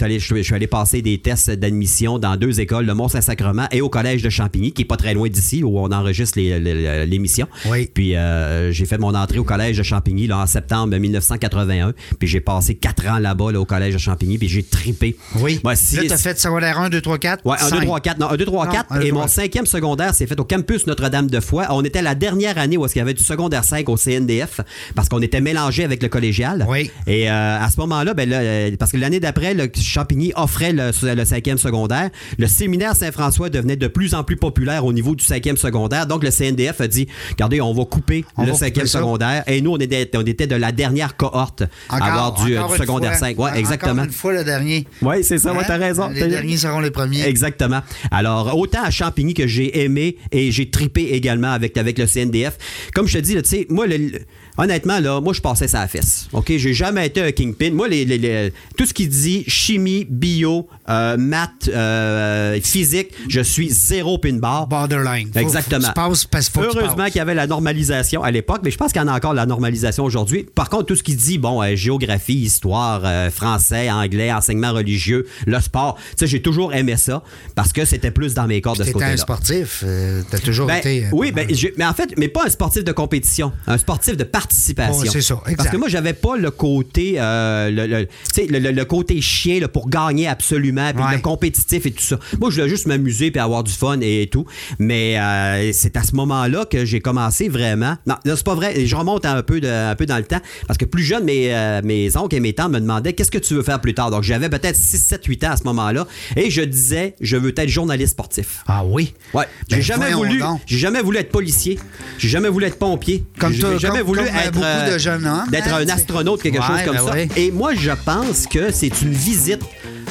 suis allé passer des tests d'admission dans deux écoles, le Mont-Saint-Sacrement et au collège de Champigny, qui est pas très loin d'ici, où on enregistre les- les- l'émission. Oui. Puis euh, j'ai fait mon entrée au collège de Champigny là, en septembre 1981. Puis j'ai passé quatre ans là-bas là, au collège de Champigny. Puis j'ai tripé. Oui. Ouais, si- là, tu as fait secondaire 1, 2, 3, 4. Ouais, 1, 2, 3, 4. Non, 1, 2, 3, Non, 4. un, deux, Et mon cinquième secondaire s'est fait au campus Notre-Dame-de-Foix. On était la dernière année où est-ce qu'il y avait du secondaire 5 au CNDF parce qu'on était mélangé avec le collégial. Oui. Et euh, à ce moment-là, ben, là, parce que l'année d'après, le Champigny offrait le, le cinquième secondaire. Le séminaire Saint-François devenait de plus en plus populaire au niveau du cinquième secondaire. Donc, le CNDF a dit, regardez, on va couper On le va cinquième couper ça. Secondaire. Et nous, on était, on était de la dernière cohorte à avoir du, encore du une secondaire fois. 5. Ouais, Encore exactement. une fois, le dernier. Oui, c'est ça, ouais, Hein? t'as raison. Les derniers seront les premiers. Exactement. Alors, autant à Champigny que j'ai aimé et j'ai tripé également avec, avec le CNDF. Comme je te dis, tu sais, moi, le- le- honnêtement, là, moi, je passais ça à la fesse. OK? J'ai jamais été un kingpin. Moi, les, les- les- tout ce qui dit chimie, bio, euh, maths, euh, physique, je suis zéro pin bar. Borderline. Exactement. faut tu passes faut Heureusement qu'il y avait la normalisation à l'époque, mais je pense qu'il y en a encore la normalisation aujourd'hui. Par contre, tout ce qui dit, bon, euh, géographie, histoire, euh, français, anglais, enseignement religieux, le sport, tu sais, j'ai toujours aimé ça parce que c'était plus dans mes cordes de ce T'étais un côté-là. sportif. T'as toujours Ben, été. oui, ben, mais en fait, mais pas un sportif de compétition, un sportif de participation. C'est ça, exact. Parce que moi, j'avais pas le côté, le, côté chien là, pour gagner absolument, puis Ouais. le compétitif et tout ça. Moi, je voulais juste m'amuser puis avoir du fun et, tout. Mais euh, c'est à ce moment-là que j'ai commencé vraiment. Non, là, c'est pas vrai. Je remonte un peu, de- un peu dans le temps parce que plus jeune, mes, euh, mes oncles et mes tantes me demandaient qu'est-ce que tu veux faire plus tard? Donc, j'avais peut-être 6, 7, 8 ans à ce moment-là et je disais, je veux être journaliste sportif. Ah oui? Ouais, j'ai Ben, jamais voulu, j'ai jamais voulu être policier, j'ai jamais voulu être pompier, Comme j'ai toi- jamais comme- voulu comme, euh, être beaucoup de jeunes hommes, d'être hein, un astronaute quelque Ouais, chose comme ben ça. ouais. Et moi je pense que c'est une visite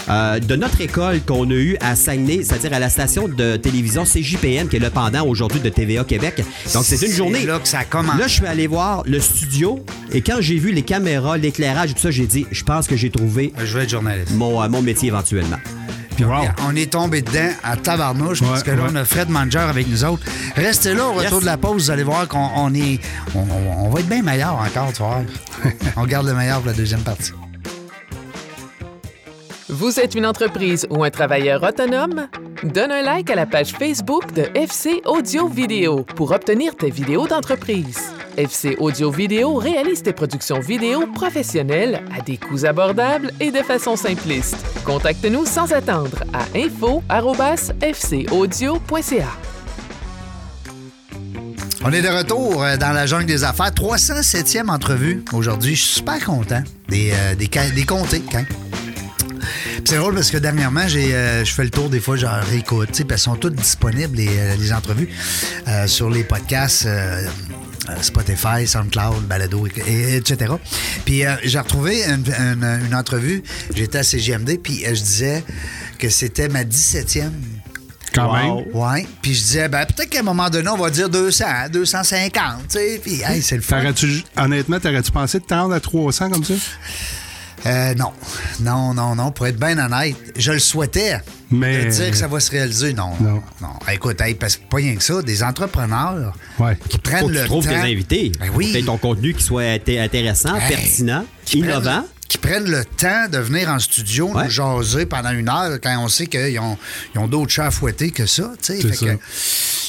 euh, de notre école qu'on a eue à Saguenay, c'est-à-dire à la station de télévision CJPN, qui est le pendant aujourd'hui de TVA Québec. Donc, c'est une journée. là que ça commence. Là, je suis allé voir le studio et quand j'ai vu les caméras, l'éclairage et tout ça, j'ai dit, je pense que j'ai trouvé Je vais être journaliste. mon, euh, mon métier éventuellement. Puis on, Wow. est, on est tombé dedans à tabarnouche parce Ouais, que là, ouais. on a Fred Manger avec nous autres. Restez là, au retour Yes. de la pause, vous allez voir qu'on on est. On, on- on va être bien meilleur encore, tu vois. on garde le meilleur pour la deuxième partie. Vous êtes une entreprise ou un travailleur autonome? Donne un like à la page Facebook de FC Audio Vidéo pour obtenir tes vidéos d'entreprise. FC Audio Vidéo réalise tes productions vidéo professionnelles à des coûts abordables et de façon simpliste. Contacte-nous sans attendre à info@fcaudio.ca. On est de retour euh, dans la jungle des affaires. 307e entrevue aujourd'hui. Je suis super content des, euh, des, des quand. C'est drôle parce que dernièrement, j'ai, euh, je fais le tour des fois, genre réécoute, qu'elles sont toutes disponibles, les, euh, les entrevues, euh, sur les podcasts. euh, Spotify, SoundCloud, Balado, et- et- etc. Puis j'ai retrouvé une, une- une entrevue, j'étais à CGMD, puis je disais que c'était ma 17e Quand Wow. même. Ouais. Puis je disais, ben, peut-être qu'à un moment donné, on va dire 200, 250, tu sais. Puis, hey, c'est le fun. Honnêtement, t'aurais-tu pensé de te rendre à 300 comme ça? Euh, non. Non, non, non. Pour être bien honnête, je le souhaitais. Mais- De dire que ça va se réaliser, non. Non. Non. Écoute, hey, parce que pas rien que ça, des entrepreneurs Ouais. qui prennent Faut que le tu trouves temps. tes invités. Ben oui. Ton contenu qui soit inté- intéressant, Hey. pertinent, Qui prennent- innovant. Qui prennent le temps de venir en studio Ouais. nous jaser pendant une heure quand on sait qu'ils ont, ils ont d'autres chats à fouetter que ça. tu sais. C'est Fait ça. que-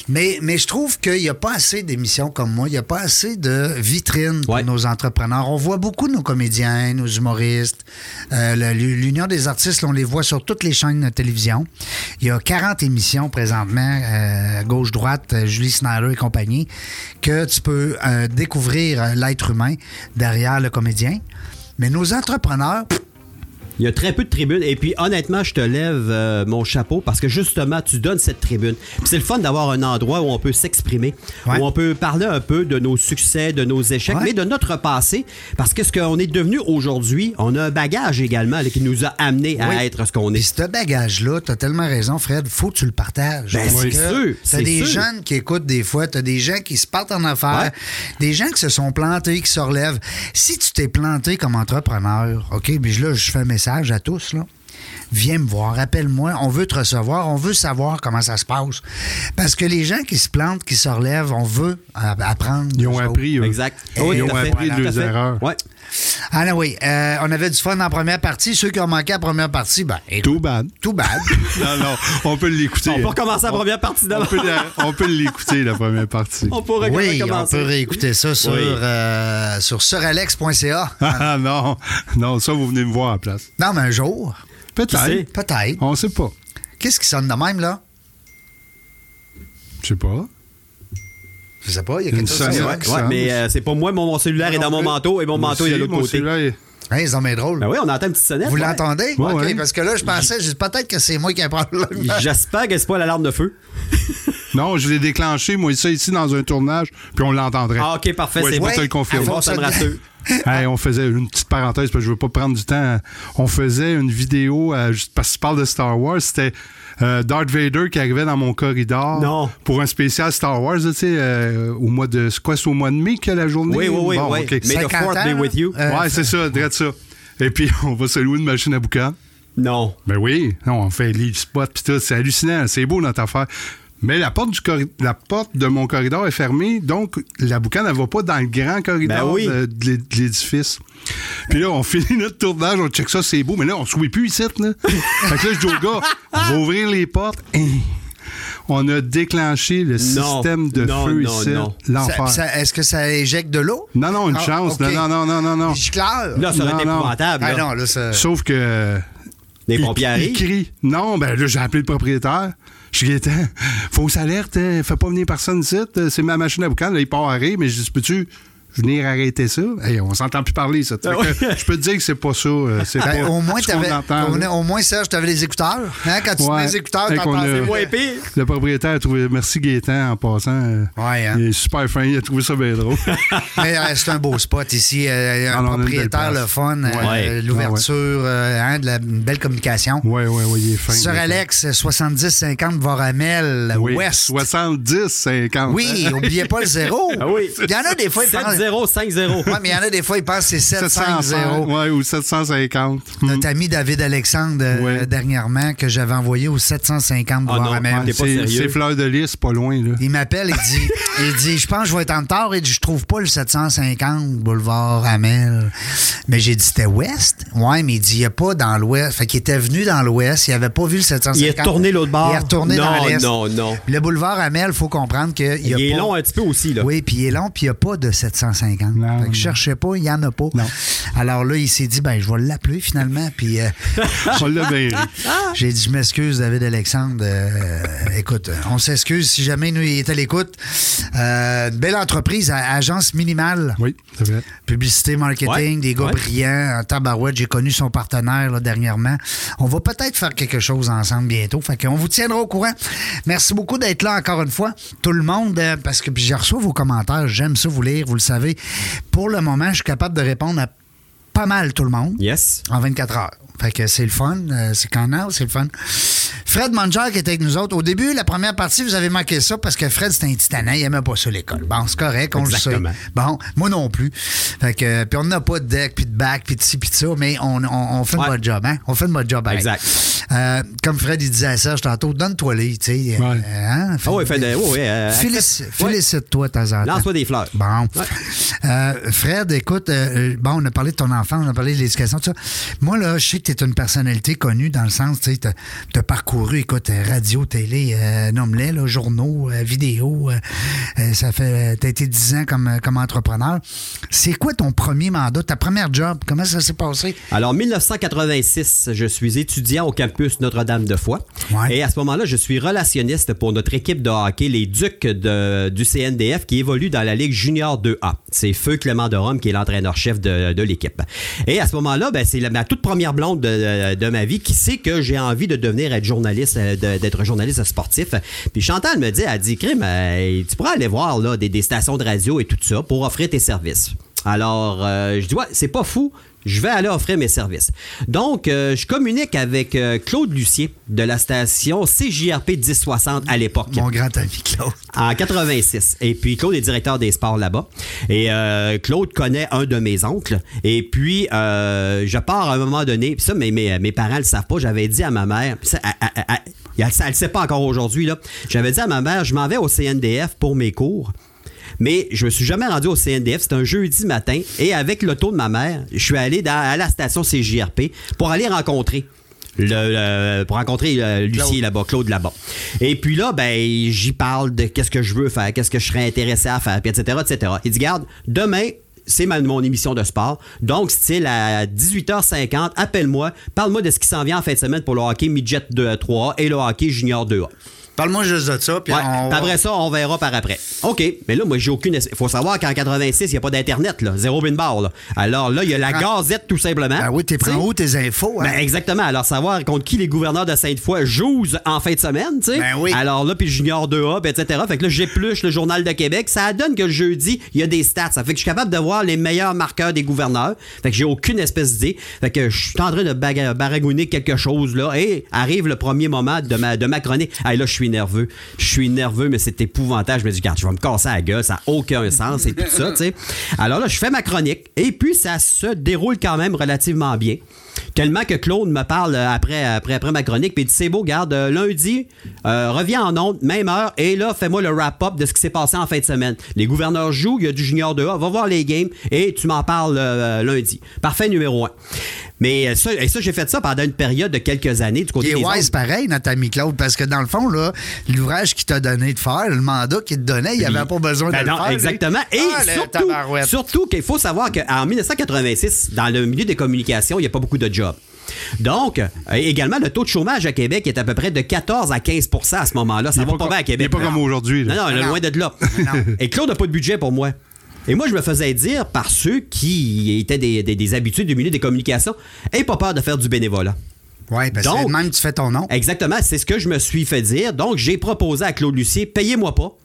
mais, mais je trouve qu'il n'y a pas assez d'émissions comme moi. Il n'y a pas assez de vitrines pour Ouais. nos entrepreneurs. On voit beaucoup nos comédiens, nos humoristes. Euh, L'Union des artistes, on les voit sur toutes les chaînes de télévision. Il y a 40 émissions présentement, euh, gauche-droite, euh, Julie Snyder et compagnie, que tu peux euh, découvrir l'être humain derrière le comédien. Mais nos entrepreneurs, Il y a très peu de tribunes. Et puis, honnêtement, je te lève euh, mon chapeau parce que justement, tu donnes cette tribune. Puis c'est le fun d'avoir un endroit où on peut s'exprimer, Ouais. où on peut parler un peu de nos succès, de nos échecs, Ouais. mais de notre passé. Parce que ce qu'on est devenu aujourd'hui, on a un bagage également là, qui nous a amené à être ce qu'on est. ce bagage-là, t'as tellement raison, Fred, faut que tu le partages. Ben, c'est sûr, c'est des sûr. jeunes qui écoutent des fois, t'as des gens qui se partent en affaires, Ouais. des gens qui se sont plantés, qui se relèvent. Si tu t'es planté comme entrepreneur, OK, puis là, je fais un message à tous, là. Viens me voir, appelle-moi, on veut te recevoir, on veut savoir comment ça se passe. Parce que les gens qui se plantent, qui se relèvent, on veut apprendre. Ils ont appris. eux. Exact. Et Oui, Ils ont appris de leurs erreurs. Ouais. Ah non, oui, euh, on avait du fun en première partie. Ceux qui ont manqué la première partie, ben, écoute, Too bad. tout bad. Non, non, on peut l'écouter. On peut recommencer la première partie On d'abord. on peut l'écouter, la première partie. On pourrait Oui, on peut réécouter ça sur, Oui. euh, sur suralex.ca. Ah non, non, ça, vous venez me voir à la place. Non, mais un jour? Peut-être. peut-être. On sait pas. Qu'est-ce qui sonne de même, là? Je sais pas. Je sais pas, il y a Une quelque chose. Ouais, ouais, mais euh, c'est pas moi, mon, mon cellulaire est dans mon manteau et mon manteau est de l'autre côté. cellulaire Hein, c'est bien drôle. Ben oui, on entend une petite sonnette. Vous ouais. l'entendez? Ouais, OK, ouais. parce que là, je pensais, je dis, peut-être que c'est moi qui ai un problème. J'espère que c'est pas l'alarme de feu. Non, je l'ai déclenché, moi, ça ici dans un tournage, puis on l'entendrait. Ah, ok, parfait, Ouais, c'est je bon. vais te le confirmer. Bon, ça me rassure. Hey, on faisait une petite parenthèse, parce que je veux pas prendre du temps. On faisait une vidéo, euh, juste parce que tu parles de Star Wars, c'était euh, Darth Vader qui arrivait dans mon corridor Non. pour un spécial Star Wars, tu sais, euh, au mois de. C'est quoi, c'est au mois de mai que la journée? Oui, oui, oui. Bon, oui. May the 50 fourth be with you. euh, ouais, c'est ça, direct ça. Et puis, on va se louer une machine à boucan. Non. Ben oui, non, on fait les spots puis tout, c'est hallucinant, c'est beau notre affaire. Mais la porte, du corri- la porte de mon corridor est fermée, donc la boucane ne va pas dans le grand corridor Ben oui. de, de l'é- de l'édifice. Puis là, on finit notre tournage, on check ça, c'est beau, mais là, on ne plus ici. Là. fait que là, je dis au gars, on va ouvrir les portes. On a déclenché le système de Non, feu non, ici. non. L'enfer. Ça- ça- Est-ce que ça éjecte de l'eau? Non, non, une Ah, chance. OK. Non, non, non, non, non, non. Je claire. Là, ça aurait été Non, non. épouvantable. Ah là. non, là, ça... Sauf que Les pompiers il, arrivent. crie. Non, ben là, j'ai appelé le propriétaire. Je dis, Gaétan, fausse alerte, hein, fais pas venir personne ici. C'est ma machine à boucan. Là, il part à rire, mais je dis, peux-tu venir arrêter ça? Hey, on s'entend plus parler, ça. Que je peux te dire que c'est pas ça. euh, C'est Ben, pas au, moins, ce entend, au, moins, Serge, tu avais les écouteurs. Hein? Quand tu te Ouais. mets les écouteurs, t'entends a- Ouais, pire. Le propriétaire a trouvé. Merci Gaétan en passant. euh, Ouais, hein. Il est super fin, il a trouvé ça bien drôle. Mais, euh, c'est un beau spot ici. euh, un Ah, belle propriétaire, le fun, euh, l'ouverture, hein, de la, une belle communication. Oui, oui, oui, il est fin. Fin. Alex, 70-50 Voramel, Oui, West. 70, 50. Oui, oubliez pas le zéro. Ah oui. Il y en a des fois, ils pensent. 7-0, 5-0. Ouais, mais il y en a des fois, ils pensent que c'est 705, 7-5-0. ouais, ou 750. Notre ami David Alexandre, euh, dernièrement, que j'avais envoyé au 750 Ah non, t'es pas C'est fleur de lys, pas loin. Là. Il m'appelle, il dit, il dit, je pense que je vais être en retard. Il dit, je trouve pas le 750 boulevard Hamel. Mais j'ai dit, c'était ouest? Ouais, mais il dit, il n'y a pas dans l'ouest. Fait qu'il était venu dans l'ouest, il avait pas vu le 750. Il est retourné l'autre bord. Il est retourné non, dans l'est. Non, non, Puis Le boulevard Hamel, il faut comprendre qu'il y a Il est pas... long un petit peu aussi, là. Oui, puis il est long, puis il n'y a pas de 750. Non, fait que je non. cherchais pas, il n'y en a pas. Non. Alors là, il s'est dit, ben, je vais l'appeler finalement. Puis euh, j'ai dit, je m'excuse, David Alexandre. Euh, écoute, on s'excuse si jamais nous, il est à l'écoute. Euh, belle entreprise, agence minimale. Oui, c'est vrai. Publicité, marketing, Ouais, des gars ouais. brillants. En tabarouette, j'ai connu son partenaire là, dernièrement. On va peut-être faire quelque chose ensemble bientôt. Fait qu'on vous tiendra au courant. Merci beaucoup d'être là encore une fois. Tout le monde, parce que puis je reçois vos commentaires. J'aime ça vous lire, vous le savez. Pour le moment, je suis capable de répondre à pas mal tout le monde Yes. en 24 heures. Fait que c'est le fun. euh, c'est même, c'est le fun. Fred Manger qui était avec nous autres. Au début, la première partie, vous avez manqué ça parce que Fred, c'était un titanant. Il aimait pas ça, l'école. Bon, c'est correct, on Exactement. le sait. Bon, moi non plus. Fait que, euh, puis on n'a pas de deck, puis de bac, puis de ci, puis de ça, mais on, on, on fait Ouais. notre job, hein? On fait notre job, pareil. Exact. Euh, comme Fred, il disait à Serge tantôt, donne-toi les, tu sais. euh, Ouais. Ah oui, fait de. Oui, euh, Félici-. Félicite-toi de temps en temps. Lance-toi des fleurs. Bon. Ouais. Euh, Fred, écoute, euh, bon, on a parlé de ton enfant, on a parlé de l'éducation, tout ça. Moi, là, je sais que tu es une personnalité connue dans le sens, tu sais, t'as as parcouru, écoute, euh, radio, télé, euh, nomme-les, là, journaux, euh, vidéos. euh, euh, ça fait, t'as été 10 ans comme, comme entrepreneur. C'est quoi ton premier mandat, ta première job? Comment ça s'est passé? Alors, 1986, je suis étudiant au campus Notre-Dame-de-Foix. Ouais. Et à ce moment-là, je suis relationniste pour notre équipe de hockey, les Ducs de- du CNDF, qui évolue dans la Ligue Junior 2A. C'est Feu Clément de Rome qui est l'entraîneur-chef de, de l'équipe. Et à ce moment-là, ben, c'est la- ma toute première blonde de, de ma vie qui sait que j'ai envie de devenir être journaliste, euh, d'être journaliste sportif. Puis Chantal me dit, elle dit, Crime, euh, tu pourrais aller voir là, des, des stations de radio et tout ça pour offrir tes services. Alors, euh, je dis, ouais, c'est pas fou. Je vais aller offrir mes services. Donc, euh, je communique avec euh, Claude Lucier de la station CJRP 1060 à l'époque. Mon grand ami Claude. En 86. Et puis Claude est directeur des sports là-bas. Et euh, Claude connaît un de mes oncles. Et puis je pars à un moment donné. Puis ça, mes, mes, mes parents le savent pas. J'avais dit à ma mère. Ça, elle, le sait pas encore aujourd'hui là. J'avais dit à ma mère, je m'en vais au CNDF pour mes cours. Mais je me suis jamais rendu au CNDF. C'était un jeudi matin. Et avec l'auto de ma mère, je suis allé dans- à la station CJRP pour aller rencontrer. Le, le- pour rencontrer euh, Lucie là-bas, Claude là-bas. Et puis là, ben, j'y parle de qu'est-ce que je veux faire, qu'est-ce que je serais intéressé à faire, puis etc., etc. Il dit, garde, demain, c'est ma- mon émission de sport. Donc, style à 18h50, appelle-moi, parle-moi de ce qui s'en vient en fin de semaine pour le hockey midget 2 3 et le hockey junior 2A. Parle-moi juste de ça, puis Ouais. on Puis après ça, on verra par après. OK. Mais là, moi, j'ai aucune. Il faut savoir qu'en 86, il n'y a pas d'Internet, là. Zéro bin bar, là. Alors là, il y a la Ah. Gazette, tout simplement. Ben oui, t'es prends où tes infos? hein? Ben, exactement. Alors, savoir contre qui les gouverneurs de Sainte-Foy jouent en fin de semaine, tu sais? Ben oui. Alors là, puis Junior 2A, puis etc. Fait que là, j'épluche le Journal de Québec. Ça donne que le jeudi, il y a des stats. Ça fait que je suis capable de voir les meilleurs marqueurs des gouverneurs. Fait que j'ai aucune espèce d'idée. Fait que je suis en train de baragouiner quelque chose, là. Et arrive le premier moment de ma, de ma chronique. Là, je suis nerveux. Je suis nerveux, mais c'est épouvantable. Je me dis, regarde, je vais me casser la gueule. Ça n'a aucun sens et tout ça, tu sais. Alors là, je fais ma chronique. Et puis, ça se déroule quand même relativement bien. Tellement que Claude me parle euh, après, après, après ma chronique, puis il dit C'est beau, garde, euh, lundi, euh, reviens en ondes, même heure, et là, fais-moi le wrap-up de ce qui s'est passé en fin de semaine. Les gouverneurs jouent, il y a du junior 2A, va voir les games, et tu m'en parles euh, lundi. Parfait, numéro un. Mais ça, et ça j'ai fait ça pendant une période de quelques années du côté Il est des wise pareil, notre ami Claude, parce que dans le fond, là, l'ouvrage qu'il t'a donné de faire, le mandat qu'il te donnait, il avait pas besoin Ben de non, le faire. exactement. Et Ah, surtout, surtout qu'il faut savoir qu'en 1986, dans le milieu des communications, il n'y a pas beaucoup de jobs. Donc, euh, également, le taux de chômage à Québec est à peu près de 14 à 15% à ce moment-là. Ça va pas pas bien à Québec. il est pas Non. comme aujourd'hui. Non, non, Non. loin de là. Non. Et Claude n'a pas de budget pour moi. Et moi, je me faisais dire par ceux qui étaient des, des, des habitués du milieu des communications, aie pas peur de faire du bénévolat. Oui, parce Donc- que même tu fais ton nom. Exactement, c'est ce que je me suis fait dire. Donc, j'ai proposé à Claude Lucier, payez-moi pas,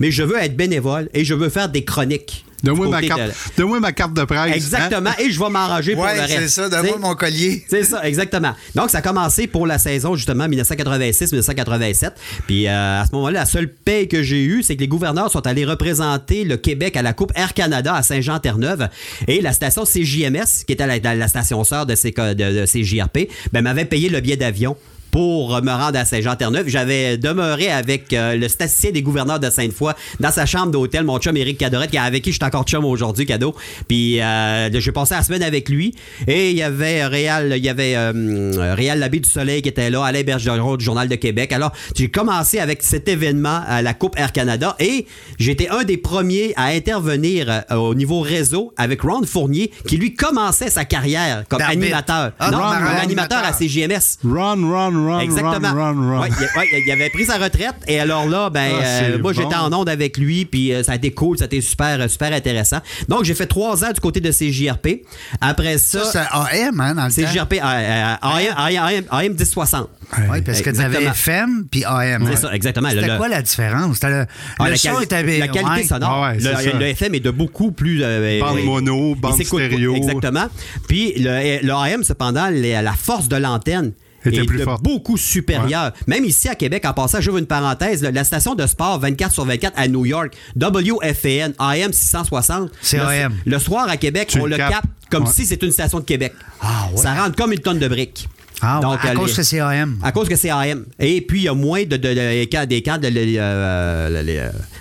mais je veux être bénévole et je veux faire des chroniques. Donne-moi ma, carte, de- donne-moi ma carte de presse. hein? Exactement, et je vais m'arranger pour Oui, le reste. c'est ça. Donne-moi mon collier. c'est ça, exactement. Donc, ça a commencé pour la saison, justement, 1986-1987. Puis, euh, à ce moment-là, la seule paye que j'ai eue, c'est que les gouverneurs sont allés représenter le Québec à la Coupe Air Canada à Saint-Jean-Terre-Neuve. Et la station CJMS, qui était la, la- station sœur de, ces, de, de CJRP, ben, m'avait payé le billet d'avion pour me rendre à Saint-Jean-Terre-Neuve. J'avais demeuré avec euh, le statisticien des gouverneurs de Sainte-Foy dans sa chambre d'hôtel, mon chum Éric Cadorette, qui- avec qui je suis encore chum aujourd'hui, cadeau. Puis euh, j'ai passé la semaine avec lui. Et il y avait Réal, il y avait euh, Réal Labbé du Soleil qui était là, Alain Bergeron du Journal de Québec. Alors, j'ai commencé avec cet événement à la Coupe Air Canada et j'étais un des premiers à intervenir euh, au niveau réseau avec Ron Fournier, qui lui commençait sa carrière comme animateur. Ah, non, Ron, comme Ron, animateur à animateur. CJMS. Run, run, run, Exactement. run, run, run. Ouais, il, ouais, il avait pris sa retraite et alors là, ben, Ah, euh, moi bon. j'étais en onde avec lui puis euh, ça a été cool, ça a été super, euh, super intéressant. Donc j'ai fait trois ans du côté de CJRP. Après ça, Ça, c'est AM, hein, dans le temps? CJRP, AM, AM, AM 1060. Oui, parce que tu avais. FM puis AM. C'est ça, exactement. C'était le- quoi la différence? C'était le, Ah, le la, son quali- était la qualité ouais. sonore. Ah ouais, le, c'est ça. le FM est de beaucoup plus. euh, Bande euh, mono, bande stéréo. Exactement. Puis le, le AM, cependant, les- la force de l'antenne. Était plus forte. beaucoup supérieure. Même ici à Québec, en passant, j'ouvre une parenthèse, là, la station de sport 24 sur 24 à New York, WFAN, AM 660. C'est le, AM. Le soir à Québec, Tu on le capte comme Ouais. si c'était une station de Québec. Ah ouais. Ça rentre comme une tonne de briques. Ah, Donc, à euh, cause les- que c'est AM. à cause que c'est AM. Et puis, il y a moins de, de- de- des de, de- euh, la,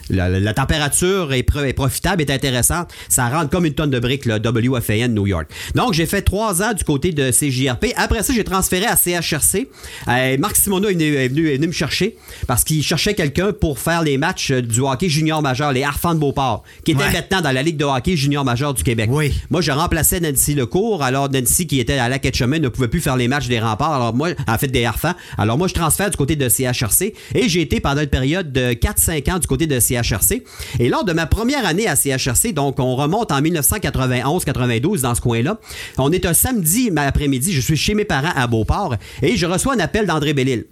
la- la- la température est, pro- est profitable, est intéressante. Ça rentre comme une tonne de briques, le WFAN New York. Donc, j'ai fait trois ans du côté de CJRP. Après ça, j'ai transféré à CHRC. Euh, Marc Simoneau est venu, est venu- est venu me chercher parce qu'il cherchait quelqu'un pour faire les matchs euh, du hockey junior majeur, les Harfans de Beauport, qui étaient Ouais. maintenant dans la Ligue de hockey junior majeur du Québec. Oui. Moi, je remplaçais Nancy Lecourt. Alors, Nancy, qui était à la quête chemin, ne pouvait plus faire les matchs des Alors, moi, en fait, des Harfans. Alors, moi, je transfère du côté de CHRC. Et j'ai été pendant une période de 4-5 ans du côté de CHRC. Et lors de ma première année à CHRC, donc, on remonte en 1991-92 dans ce coin-là. On est un samedi après-midi. Je suis chez mes parents à Beauport. Et je reçois un appel d'André Bellil.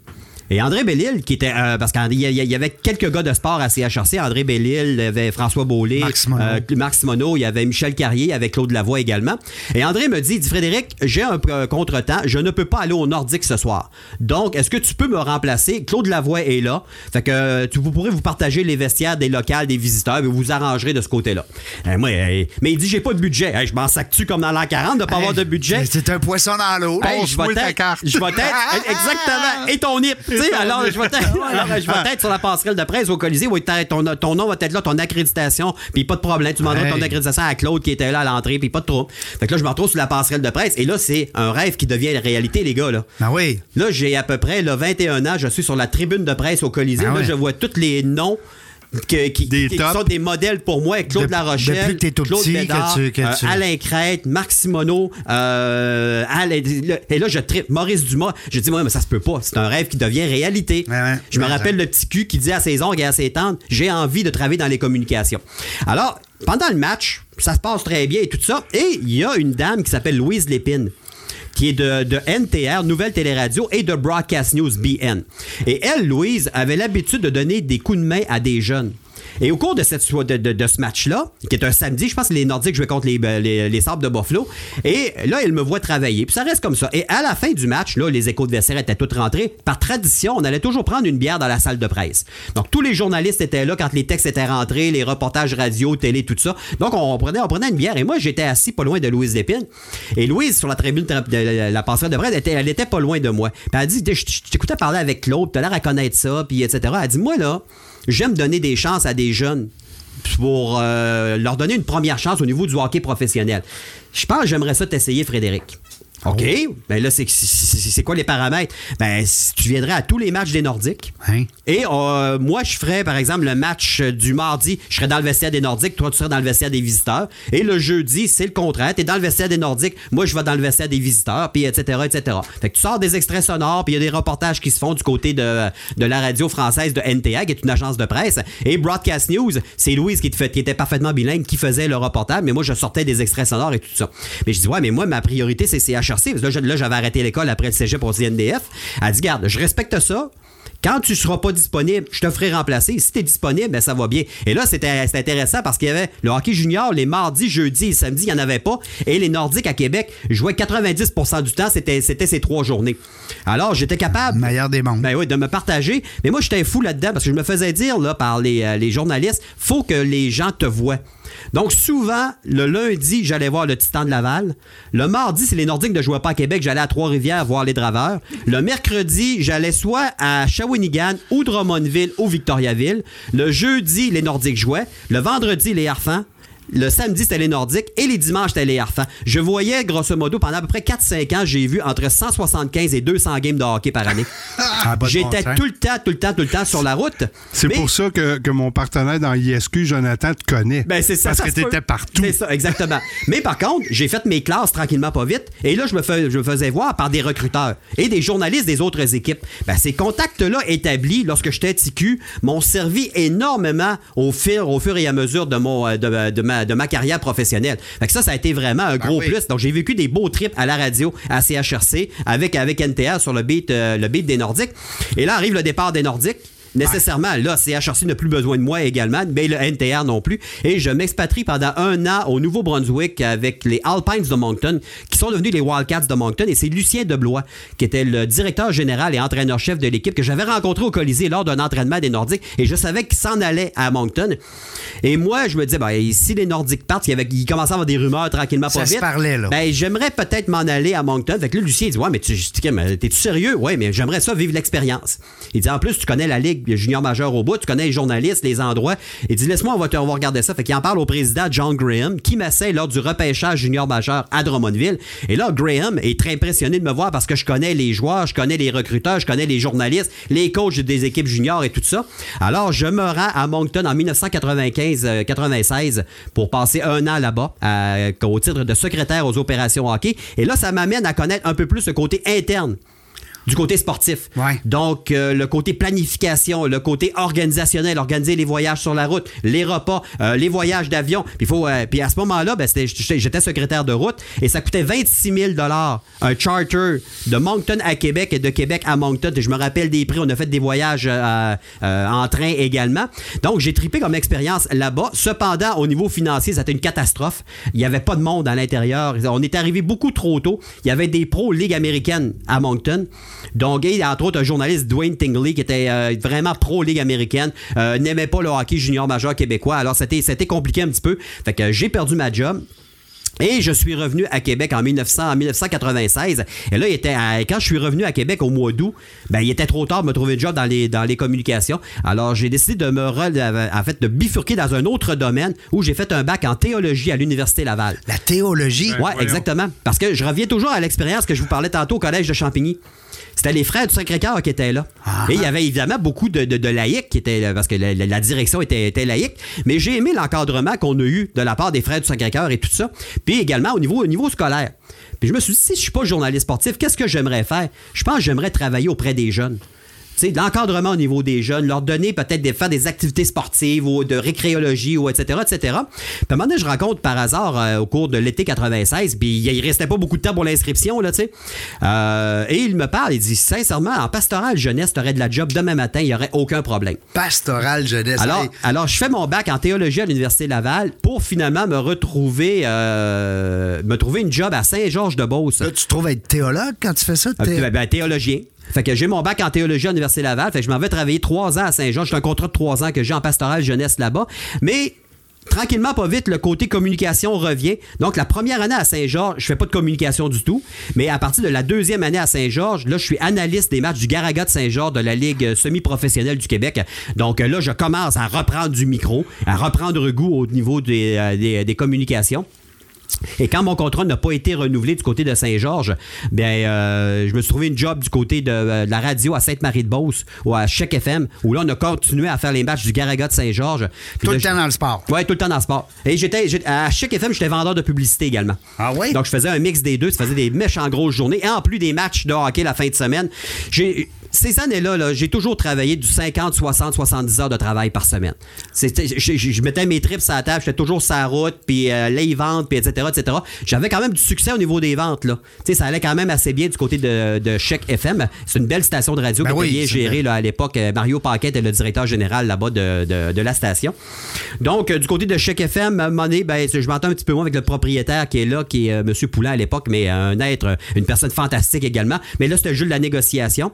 Et André Bellil, qui était. euh, parce qu'il y, avait quelques gars de sport à CHRC. André Bellil, il y avait François Beaulé, Marc Simoneau. euh, Marc Simoneau, il y avait Michel Carrier, avec Claude Lavoie également. Et André me dit, dit Frédéric, j'ai un euh, contretemps, je ne peux pas aller au Nordique ce soir. Donc, est-ce que tu peux me remplacer? Claude Lavoie est là. Fait que tu, vous pourrez vous partager les vestiaires des locales, des visiteurs, et vous vous arrangerez de ce côté-là. Euh, moi, mais il dit, j'ai pas de budget. Je m'en sac-tu comme dans l'an 40 de pas avoir de budget? C'est un poisson dans l'eau. je vais Passe-moi ta être, carte. je vais être, exactement, et ton tu sais, alors je vais être, vais être sur la passerelle de presse au Colisée, ton, ton nom va être là, ton accréditation, puis pas de problème, tu demanderas ton accréditation à Claude qui était là à l'entrée, puis pas de trouble. Fait que là, je me retrouve sur la passerelle de presse, et là, c'est un rêve qui devient réalité, les gars, là. Ah oui. Là, j'ai à peu près là, 21 ans, je suis sur la tribune de presse au Colisée, Ah là, je vois tous les noms que- qui, Des qui tops. sont des modèles pour moi. Claude Dep- Larochelle, depuis que tout Claude petit que Bédard, tu- que euh, Alain Crête, Marc Simoneau, euh, Alain- et là je tripe Maurice Dumas. Je dis moi mais ça se peut pas, c'est un rêve qui devient réalité. Ouais, ouais. je me rappelle le petit cul qui dit à ses ongles et à ses tantes, j'ai envie de travailler dans les communications. Alors pendant le match, ça se passe très bien et tout ça, et il y a une dame qui s'appelle Louise Lépine qui de, de NTR, Nouvelle Téléradio, et de Broadcast News BN. Et elle, Louise, avait l'habitude de donner des coups de main à des jeunes. Et au cours de, cette, de, de- ce match-là, qui est un samedi, je pense que les Nordiques jouaient contre les, euh, les, les Sables de Buffalo, et là, elle me voit travailler. Puis ça reste comme ça. Et à la fin du match, là, les échos de vestiaire étaient toutes rentrés. Par tradition, on allait toujours prendre une bière dans la salle de presse. Donc, tous les journalistes étaient là quand les textes étaient rentrés, les reportages radio, télé, tout ça. Donc, on prenait, on prenait une bière. Et moi, j'étais assis pas loin de Louise Lépine. Et Louise, sur la tribune de la, la passerelle de presse, elle était, pas loin de moi. Puis elle dit, je t'écoutais parler avec Claude, t'as l'air à connaître ça, puis etc. Elle dit, moi, là, j'aime donner des chances à des jeunes pour euh, leur donner une première chance au niveau du hockey professionnel. Je pense que j'aimerais ça t'essayer, Frédéric. OK. Ben là, c'est quoi les paramètres? Ben, tu viendrais à tous les matchs des Nordiques. Hein? Et euh, moi, je ferais, par exemple, le match euh, du mardi, je serais dans le vestiaire des Nordiques, toi, tu serais dans le vestiaire des visiteurs. Et le jeudi, c'est le contraire. Tu es dans le vestiaire des Nordiques, moi, je vais dans le vestiaire des visiteurs, puis etc., etc. Fait que tu sors des extraits sonores, puis il y a des reportages qui se font du côté de, de la radio française de NTA, qui est une agence de presse. Et Broadcast News, c'est Louise qui, te fait- qui était parfaitement bilingue, qui faisait le reportage, mais moi, je sortais des extraits sonores et tout ça. Mais je dis, ouais, mais moi, ma priorité, c'est Parce que là, j'avais arrêté l'école après le cégep pour CNDF. Elle dit, garde, je respecte ça. Quand tu seras pas disponible, je te ferai remplacer. Si tu es disponible, ben, ça va bien. Et là, c'était intéressant parce qu'il y avait le hockey junior les mardis, jeudis et samedis, il n'y en avait pas. Et les Nordiques à Québec jouaient 90% du temps, c'était c'était ces trois journées. Alors, j'étais capable. Meilleur des mondes. Ben oui, de me partager. Mais moi, j'étais fou là-dedans parce que je me faisais dire là, par les, euh, les journalistes, faut que les gens te voient. Donc, souvent, le lundi, j'allais voir le Titan de Laval. Le mardi, si les Nordiques ne jouaient pas à Québec, j'allais à Trois-Rivières voir les Draveurs. Le mercredi, j'allais soit à Shawinigan ou Drummondville ou Victoriaville. Le jeudi, les Nordiques jouaient. Le vendredi, les Harfans. Le samedi, c'était les Nordiques et les dimanches, c'était les Harfans. Je voyais, grosso modo, pendant à peu près 4-5 ans, j'ai vu entre 175 et 200 games de hockey par année. Ah, bon J'étais tout le temps, tout le temps, tout le temps sur la route. C'est Mais- pour ça que, que mon partenaire dans ISQ, Jonathan, te connaît. Ben, c'est ça. Parce ça que se peut. t'étais partout. C'est ça, exactement. Mais par contre, j'ai fait mes classes tranquillement pas vite. Et là, je me, fais- je me faisais voir par des recruteurs et des journalistes des autres équipes. Ben, ces contacts-là établis lorsque j'étais TQ m'ont servi énormément au fur, au fur et à mesure de, mon, euh, de, de ma, de ma carrière professionnelle. Fait que ça, ça a été vraiment un gros oui. plus. Donc, j'ai vécu des beaux trips à la radio, à CHRC, avec, avec NTA sur le beat, euh, le beat des Nordiques. Et là arrive le départ des Nordiques. Nécessairement, là, CHRC n'a plus besoin de moi également, mais le NTR non plus. Et je m'expatrie pendant un an au Nouveau-Brunswick avec les Alpines de Moncton, qui sont devenus les Wildcats de Moncton. Et c'est Lucien Deblois, qui était le directeur général et entraîneur-chef de l'équipe, que j'avais rencontré au Colisée lors d'un entraînement des Nordiques. Et je savais qu'il s'en allait à Moncton. Et moi, je me disais, ben, si les Nordiques partent, il, y avait, il commençait à avoir des rumeurs tranquillement pas Ça se vite. parlait, là. Ben, j'aimerais peut-être m'en aller à Moncton. Fait que là, Lucien, il dit, ouais, mais tu, t'es-tu sérieux? Ouais, mais j'aimerais ça vivre l'expérience. Il dit, en plus, tu connais la Ligue junior majeur au bout, tu connais les journalistes, les endroits. Il dit, laisse-moi, on va, te- on regarder ça. Fait qu'il en parle au président John Graham, qui m'essaie lors du repêchage junior majeur à Drummondville. Et là, Graham est très impressionné de me voir parce que je connais les joueurs, je connais les recruteurs, je connais les journalistes, les coachs des équipes juniors et tout ça. Alors, je me rends à Moncton en 1995-96 pour passer un an là-bas euh, au titre de secrétaire aux opérations hockey. Et là, ça m'amène à connaître un peu plus le côté interne du côté sportif. Ouais. Donc, euh, le côté planification, le côté organisationnel, organiser les voyages sur la route, les repas, euh, les voyages d'avion. Puis, faut, euh, puis à ce moment-là, ben, j'étais secrétaire de route et ça coûtait 26 000 un charter de Moncton à Québec et de Québec à Moncton. Je me rappelle des prix. On a fait des voyages en train également. Donc, j'ai tripé comme expérience là-bas. Cependant, au niveau financier, c'était une catastrophe. Il n'y avait pas de monde à l'intérieur. On est arrivé beaucoup trop tôt. Il y avait des pros Ligue américaine à Moncton. Donc, et entre autres, un journaliste, Dwayne Tingley, qui était euh, vraiment pro-Ligue américaine, euh, n'aimait pas le hockey junior majeur québécois. Alors, c'était c'était compliqué un petit peu. Fait que j'ai perdu ma job. Et je suis revenu à Québec en, 1900, en 1996. Et là, il était à- quand je suis revenu à Québec au mois d'août, ben, il était trop tard de me trouver un job dans les, dans les communications. Alors, j'ai décidé de me en fait, de bifurquer dans un autre domaine où j'ai fait un bac en théologie à l'Université Laval. La théologie? Ouais, voyons. exactement. Parce que je reviens toujours à l'expérience que je vous parlais tantôt au collège de Champigny. C'était les frères du Sacré-Cœur qui étaient là. Ah. Et il y avait évidemment beaucoup de, de- de laïcs qui étaient là, parce que la, direction était, était laïque. Mais j'ai aimé l'encadrement qu'on a eu de la part des frères du Sacré-Cœur et tout ça. Puis également au niveau, au niveau scolaire. Puis je me suis dit, si je suis pas journaliste sportif, qu'est-ce que j'aimerais faire? Je pense que j'aimerais travailler auprès des jeunes. Tu de l'encadrement au niveau des jeunes, leur donner peut-être des faire des activités sportives ou de récréologie ou etc., etc. Puis à un moment donné, je rencontre par hasard euh, au cours de l'été 96, puis il restait pas beaucoup de temps pour l'inscription, là, tu sais. Euh, et il me parle, il dit, sincèrement, en pastoral jeunesse, t'aurais de la job demain matin, il y aurait aucun problème. Pastoral jeunesse. Alors, Hey, alors, je fais mon bac en théologie à l'Université Laval pour finalement me retrouver, euh, me trouver une job à Saint-Georges-de-Beauce. tu te trouves être théologue quand tu fais ça? Thé- ben, ben, théologien. Fait que j'ai mon bac en théologie à l'Université Laval. Fait que je m'en vais travailler trois ans à Saint-Jean. J'ai un contrat de trois ans que j'ai en pastoral jeunesse là-bas. Mais tranquillement, pas vite, le côté communication revient. Donc, la première année à Saint-Georges, je fais pas de communication du tout. Mais à partir de la deuxième année à Saint-Georges, là, je suis analyste des matchs du Garaga de Saint-Georges de la Ligue euh, semi-professionnelle du Québec. Donc euh, là, je commence à reprendre du micro, à reprendre goût au niveau des, euh, des- des communications. Et quand mon contrat n'a pas été renouvelé du côté de Saint-Georges, bien, euh, je me suis trouvé une job du côté de, euh, de la radio à Sainte-Marie-de-Beauce ou à Chèque FM, où là, on a continué à faire les matchs du Garaga de Saint-Georges. Tout là, le temps dans le sport. Ouais, tout le temps dans le sport. Et j'étais, à Chic FM, j'étais vendeur de publicité également. Ah oui? Donc je faisais un mix des deux, ça faisait des méchants grosses journées et en plus des matchs de hockey la fin de semaine. J'ai ces années-là, là, j'ai toujours travaillé du 50, 60, 70 heures de travail par semaine. Je, mettais mes trips à la table, j'étais toujours sur la route, puis euh, les ventes, puis etc., etc. J'avais quand même du succès au niveau des ventes. Là. Tu sais, ça allait quand même assez bien du côté de, de Chèque FM. C'est une belle station de radio Ben qui oui, était bien gérée là, à l'époque. Euh, Mario Paquet était le directeur général là-bas de, de- de la station. Donc, euh, du côté de Chèque FM, à un moment donné, ben, je m'entends un petit peu moins avec le propriétaire qui est là, qui est euh, M. Poulain à l'époque, mais un être, une personne fantastique également. Mais là, c'était de la négociation.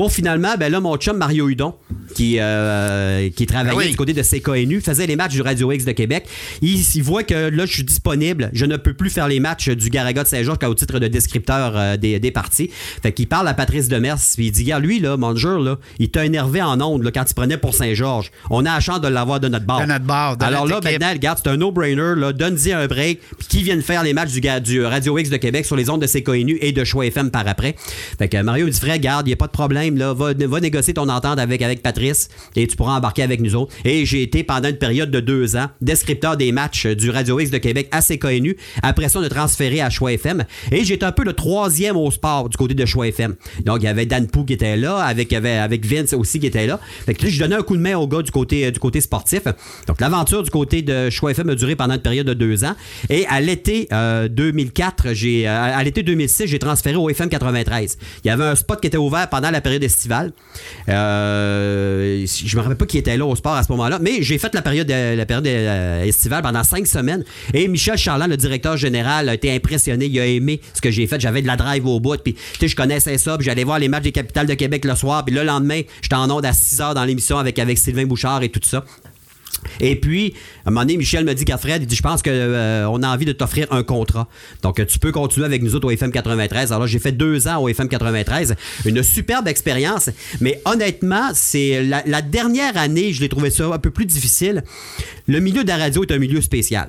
Pour finalement, ben là, mon chum Mario Hudon, qui, euh, qui travaillait Ah oui. du côté de CKNU, faisait les matchs du Radio X de Québec. Il, il voit que là, je suis disponible. Je ne peux plus faire les matchs du Garaga de Saint-Georges qu'au titre de descripteur euh, des, des parties. Fait qu'il parle à Patrice Demers, puis il dit, regarde, lui, là, mon jeu, là, il t'a énervé en ondes là, quand il prenait pour Saint-Georges. On a la chance de l'avoir de notre bord. De notre bord, de Alors là, équipe. maintenant, regarde, c'est un no-brainer. Donne-y un break. Puis qui viennent faire les matchs du, du Radio X de Québec sur les ondes de CKNU et de Choix FM par après. Fait que Mario dit, frère, garde, il n'y a pas de problème. Va, négocier ton entente avec, avec Patrice et tu pourras embarquer avec nous autres. Et j'ai été pendant une période de deux ans descripteur des matchs du Radio X de Québec à CKNU. Après ça, on a transféré à Choix FM. Et j'étais un peu le troisième au sport du côté de Choix FM. Donc, il y avait Dan Pou qui était là, avec, avec, Vince aussi qui était là. Fait que là, je donnais un coup de main au gars du côté, euh, du côté sportif. Donc, l'aventure du côté de Choix FM a duré pendant une période de deux ans. Et à l'été euh, 2004, j'ai, euh, à l'été 2006, j'ai transféré au FM 93. Il y avait un spot qui était ouvert pendant la période estivale. Euh, je me rappelle pas qui était là au sport à ce moment-là, mais j'ai fait la période, euh, la période euh, estivale pendant cinq semaines. Et Michel Charland, le directeur général, a été impressionné. Il a aimé ce que j'ai fait. J'avais de la drive au bout. Puis, tu sais, je connaissais ça. Puis, j'allais voir les matchs des capitales de Québec le soir. Puis, le lendemain, j'étais en onde à 6 heures dans l'émission avec, avec Sylvain Bouchard et tout ça. Et puis, à un moment donné, Michel me dit qu'Alfred, il dit, je pense qu'on a envie de t'offrir un contrat. Donc, euh, tu peux continuer avec nous autres au FM 93. Alors j'ai fait deux ans au FM 93. Une superbe expérience. Mais honnêtement, c'est la, la dernière année, je l'ai trouvé ça un peu plus difficile. Le milieu de la radio est un milieu spécial.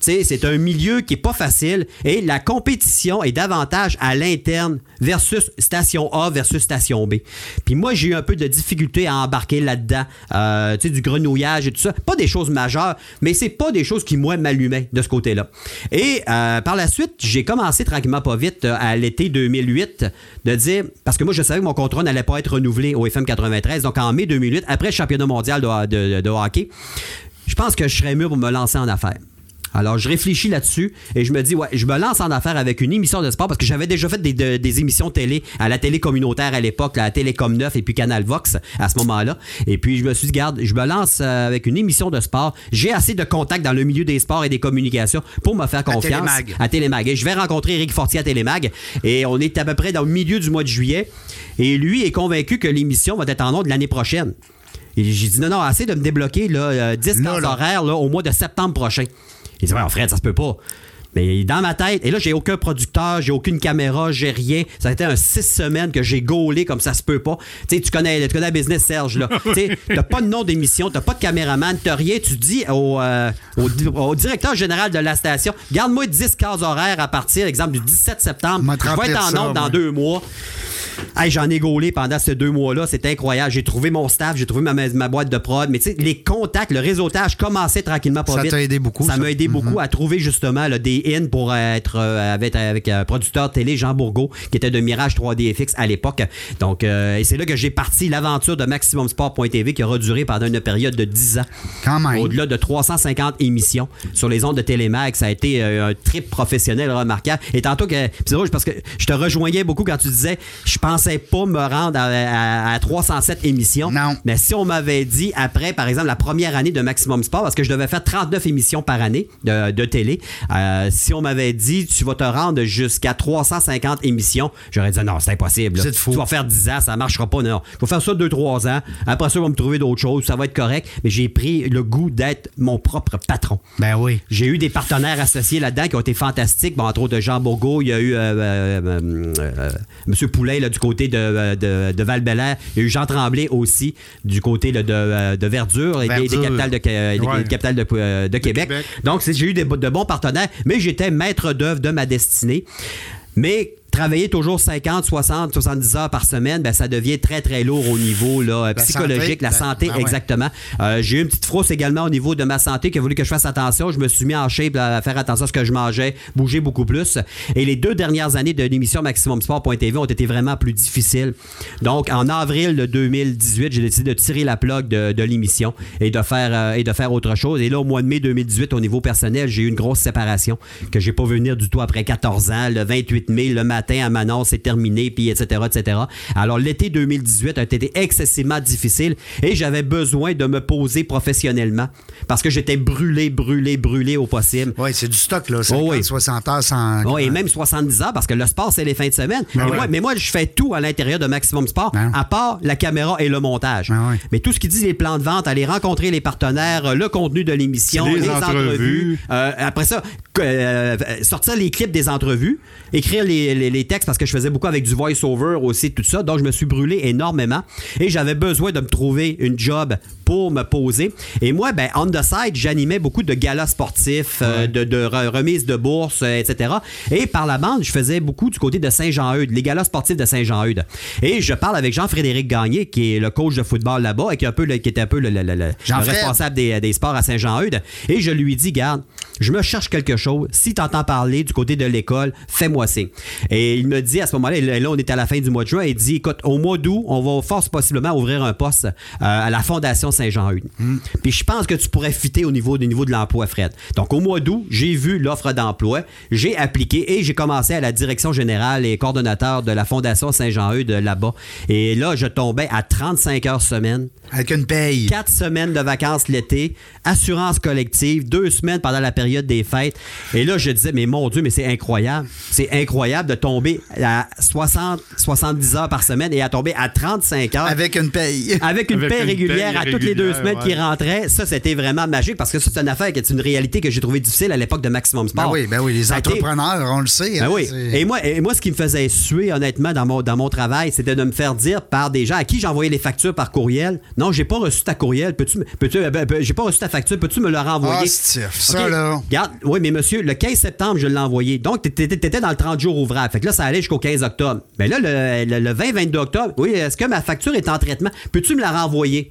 C'est un milieu qui est pas facile et la compétition est davantage à l'interne versus station A versus station B. Puis moi, j'ai eu un peu de difficulté à embarquer là-dedans. Euh, tu sais, du grenouillage et tout ça. Pas des choses majeures, mais c'est pas des choses qui, moi, m'allumaient de ce côté-là. Et euh, par la suite, j'ai commencé tranquillement pas vite euh, à l'été 2008 de dire, parce que moi, je savais que mon contrat n'allait pas être renouvelé au FM 93. Donc en mai 2008, après le championnat mondial de, de- de hockey, je pense que je serais mieux pour me lancer en affaires. Alors, je réfléchis là-dessus et je me dis, ouais, je me lance en affaires avec une émission de sport parce que j'avais déjà fait des, de- des émissions télé à la télé communautaire à l'époque, la Télécom 9 et puis Canal Vox à ce moment-là. Et puis, je me suis dit, garde, je me lance euh, avec une émission de sport. J'ai assez de contacts dans le milieu des sports et des communications pour me faire confiance. Télémag. À Télémag. Et je vais rencontrer Eric Fortier à Télémag et on est à peu près dans le milieu du mois de juillet. Et lui est convaincu que l'émission va être en ondes l'année prochaine. Et j'ai dit, non, non, assez de me débloquer là, euh, 10 Là, cases là. horaires là, au mois de septembre prochain. Il dit, ouais, Fred, ça se peut pas. Mais dans ma tête, et là, j'ai aucun producteur, j'ai aucune caméra, j'ai rien. Ça a été un six semaines que j'ai gaulé comme ça se peut pas. Tu sais, tu connais, tu connais la business, Serge, là. tu t'as pas de nom d'émission, t'as pas de caméraman, t'as rien. Tu dis au, euh, au, di- au directeur général de la station, garde-moi 10 cases horaires à partir, exemple, du 17 septembre. Je vais être en onde dans deux mois. Hey, J'en ai gaulé pendant ces deux mois-là. C'était incroyable. J'ai trouvé mon staff, j'ai trouvé ma, ma boîte de prod. Mais tu sais, les contacts, le réseautage commençait tranquillement pas Ça vite. t'a aidé beaucoup, Ça ça. Mhm. m'a aidé beaucoup à trouver justement là, des in pour euh, être euh, avec, avec un producteur télé, Jean Bourgault, qui était de Mirage 3DFX à l'époque. Donc, euh, et c'est là que j'ai parti l'aventure de MaximumSport.tv qui aura duré pendant une période de 10 ans. Quand même. Au-delà de 350 émissions sur les ondes de Télémac, ça a été euh, un trip professionnel remarquable. Et tantôt c'est drôle parce que je te rejoignais beaucoup quand tu disais je pensais pas me rendre à, à- à 307 émissions. Non. Mais si on m'avait dit après par exemple la première année de Maximum Sport parce que je devais faire 39 émissions par année de, de télé, euh, si on m'avait dit tu vas te rendre jusqu'à 350 émissions, j'aurais dit non, c'est impossible. là. C'est fou. Tu vas faire 10 ans, ça marchera pas non. Je vais faire ça 2 3 ans. Après ça, on va me trouver d'autres choses, ça va être correct, mais j'ai pris le goût d'être mon propre patron. Ben oui. J'ai eu des partenaires associés là-dedans qui ont été fantastiques. Bon, entre autres, Jean Bourgault, il y a eu euh, euh, euh, euh, M. Poulet là, du côté de, euh, de, de val Il y a eu Jean Tremblay aussi du côté de, de, de Verdure, et des- capitales de, des- Ouais. des capitales de, euh, Québec. Québec. Donc, j'ai eu de bons partenaires, mais j'étais maître d'œuvre de ma destinée. Mais travailler toujours 50, 60, 70 heures par semaine, ben, ça devient très, très lourd au niveau là, La psychologique, santé, la ben, santé, ben exactement. Euh, j'ai eu une petite frousse également au niveau de ma santé qui a voulu que je fasse attention. Je me suis mis en shape à faire attention à ce que je mangeais, bouger beaucoup plus. Et les deux dernières années de l'émission MaximumSport.tv ont été vraiment plus difficiles. Donc, en avril de 2018, j'ai décidé de tirer la plug de, de l'émission et de faire euh, et de faire autre chose. Et là, au mois de mai 2018, au niveau personnel, j'ai eu une grosse séparation que j'ai pas vu venir du tout après 14 ans. Le 28 mai, le matin à Manon, c'est terminé, puis etc., etc. Alors, l'été 2018 a été excessivement difficile et j'avais besoin de me poser professionnellement parce que j'étais brûlé, brûlé, brûlé au possible. Oui, c'est du stock, là. 50, Oh oui. 60 heures sans. Oh, et même 70 heures, parce que le sport, c'est les fins de semaine. mais, ouais. moi, mais moi, je fais tout à l'intérieur de Maximum Sport, Ben. à part la caméra et le montage. Ben ouais. Mais tout ce qui dit les plans de vente, aller rencontrer les partenaires, euh, le contenu de l'émission, Les les, entrevues. entrevues. euh, après ça, euh, sortir les clips des entrevues, écrire les, les- les textes, parce que je faisais beaucoup avec du voice-over aussi, tout ça. Donc, je me suis brûlé énormément. Et j'avais besoin de me trouver une job pour me poser. Et moi, ben, on the side, j'animais beaucoup de galas sportifs, euh, de, de re- remises de bourse, euh, etc. Et par la bande, je faisais beaucoup du côté de Saint-Jean-Eudes, les galas sportifs de Saint-Jean-Eudes. Et je parle avec Jean-Frédéric Gagné, qui est le coach de football là-bas et qui, est un peu le- qui était un peu le, responsable des, des sports à Saint-Jean-Eudes. Et je lui dis, garde, je me cherche quelque chose. Si tu entends parler du côté de l'école, fais-moi signe. Et il me dit à ce moment-là, là, on est à la fin du mois de juin, il dit, écoute, au mois d'août, on va force possiblement ouvrir un poste euh, à la Fondation Saint-Jean-Eudes. Puis je pense que tu pourrais fitter au niveau, du niveau de l'emploi, Fred. Donc au mois d'août, j'ai vu l'offre d'emploi, j'ai appliqué et j'ai commencé à la direction générale et coordonnateur de la Fondation Saint-Jean-Eudes là-bas. Et là, je tombais à 35 heures semaine. Avec une paye. Quatre semaines de vacances l'été, assurance collective, deux semaines pendant la période des fêtes. Et là, je disais, mais mon Dieu, mais c'est incroyable. C'est incroyable de tomber à 60, 70 heures par semaine et à tomber à 35 heures. Avec une paye. Avec une Avec une régulière à toutes les deux semaines qui rentrait, ça c'était vraiment magique parce que ça c'est une affaire qui est une réalité que j'ai trouvé difficile à l'époque de Maximum Sport. Ben oui, ben oui, les entrepreneurs, on le sait. ben hein, oui. c'est- Et moi, et moi, ce qui me faisait suer, honnêtement, dans mon, dans mon travail, c'était de me faire dire par des gens à qui j'envoyais les factures par courriel. Non, j'ai pas reçu ta courriel. Peux-tu, peux-tu, euh, ben, ben, j'ai pas reçu ta facture. Peux-tu me le renvoyer? Ah, stiff. Ça, OK. Là. Regarde, oui, mais monsieur, le 15 septembre, je l'ai envoyé. Donc, t'étais, t'étais dans le 30 jours ouvrables. Fait que là, ça allait jusqu'au 15 octobre. Mais là, le, le- le 20-22 octobre, oui, est-ce que ma facture est en traitement? Peux-tu me la renvoyer?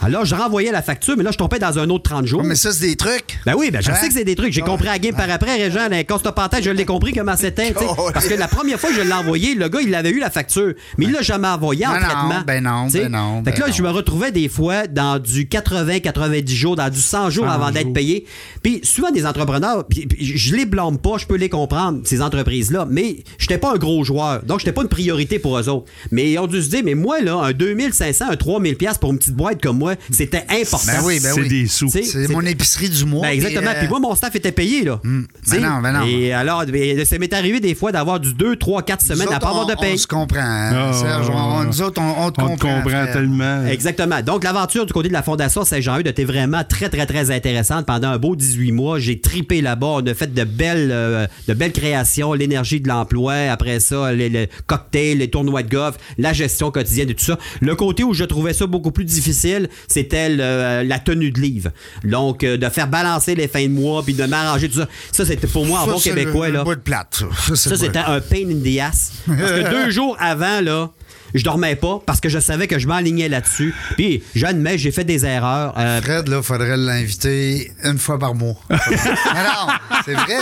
Alors, je renvoyais la facture, mais là, je tombais dans un autre 30 jours. Mais ça, c'est des trucs. Ben oui, ben je Hein? sais que c'est des trucs. J'ai Ah. compris à game par après, Régent, constats pantalon, je l'ai compris comment c'était. Parce que la première fois que je l'ai envoyé, le gars, il avait eu la facture, mais il l'a jamais envoyé en non, traitement. ben non, ben non, Fait que ben là, je me retrouvais des fois dans du 80-90 jours, dans du 100 jours 100 avant d'être payé. Puis souvent, des entrepreneurs, puis- je les blâme pas, je peux les comprendre, ces entreprises-là, mais j'étais pas un gros joueur, donc j'étais pas une priorité pour eux autres. Mais ils ont dû se dire, mais moi, là, un 2500, un 3000 pièces pour une petite boîte comme moi, c'était important. Ben oui, ben c'est oui. des sous. C'est mon épicerie du mois. ben exactement. puis, euh, Puis moi, mon staff était payé, là. Sais? ben non, ben non. Et alors, ça m'est arrivé des fois d'avoir du 2, 3, 4 nous semaines à pas avoir de paye. On se comprend, hein, Ah, Serge. On- nous autres, on, on te On comprend. tellement. Exactement. Donc, l'aventure du côté de la Fondation Saint-Jean-Eudes était vraiment très, très, très intéressante. Pendant un beau 18 mois, j'ai tripé là-bas. On a fait de belles, euh, de belles créations, l'énergie de l'emploi. Après ça, les, les cocktails, les tournois de golf, la gestion quotidienne et tout ça. Le côté où je trouvais ça beaucoup plus difficile, c'était le- la tenue de livre. Donc, euh, de faire balancer les fins de mois puis de m'arranger tout ça. Ça, c'était pour moi, en bon québécois, le- là. le bout de plate, ça. Ça, c'était un pain in the ass. Parce que deux jours avant, là, je dormais pas parce que je savais que je m'enlignais là-dessus. Puis, j'admets, j'ai fait des erreurs. Euh, Fred, là, faudrait l'inviter une fois par mois. Mais non, c'est vrai.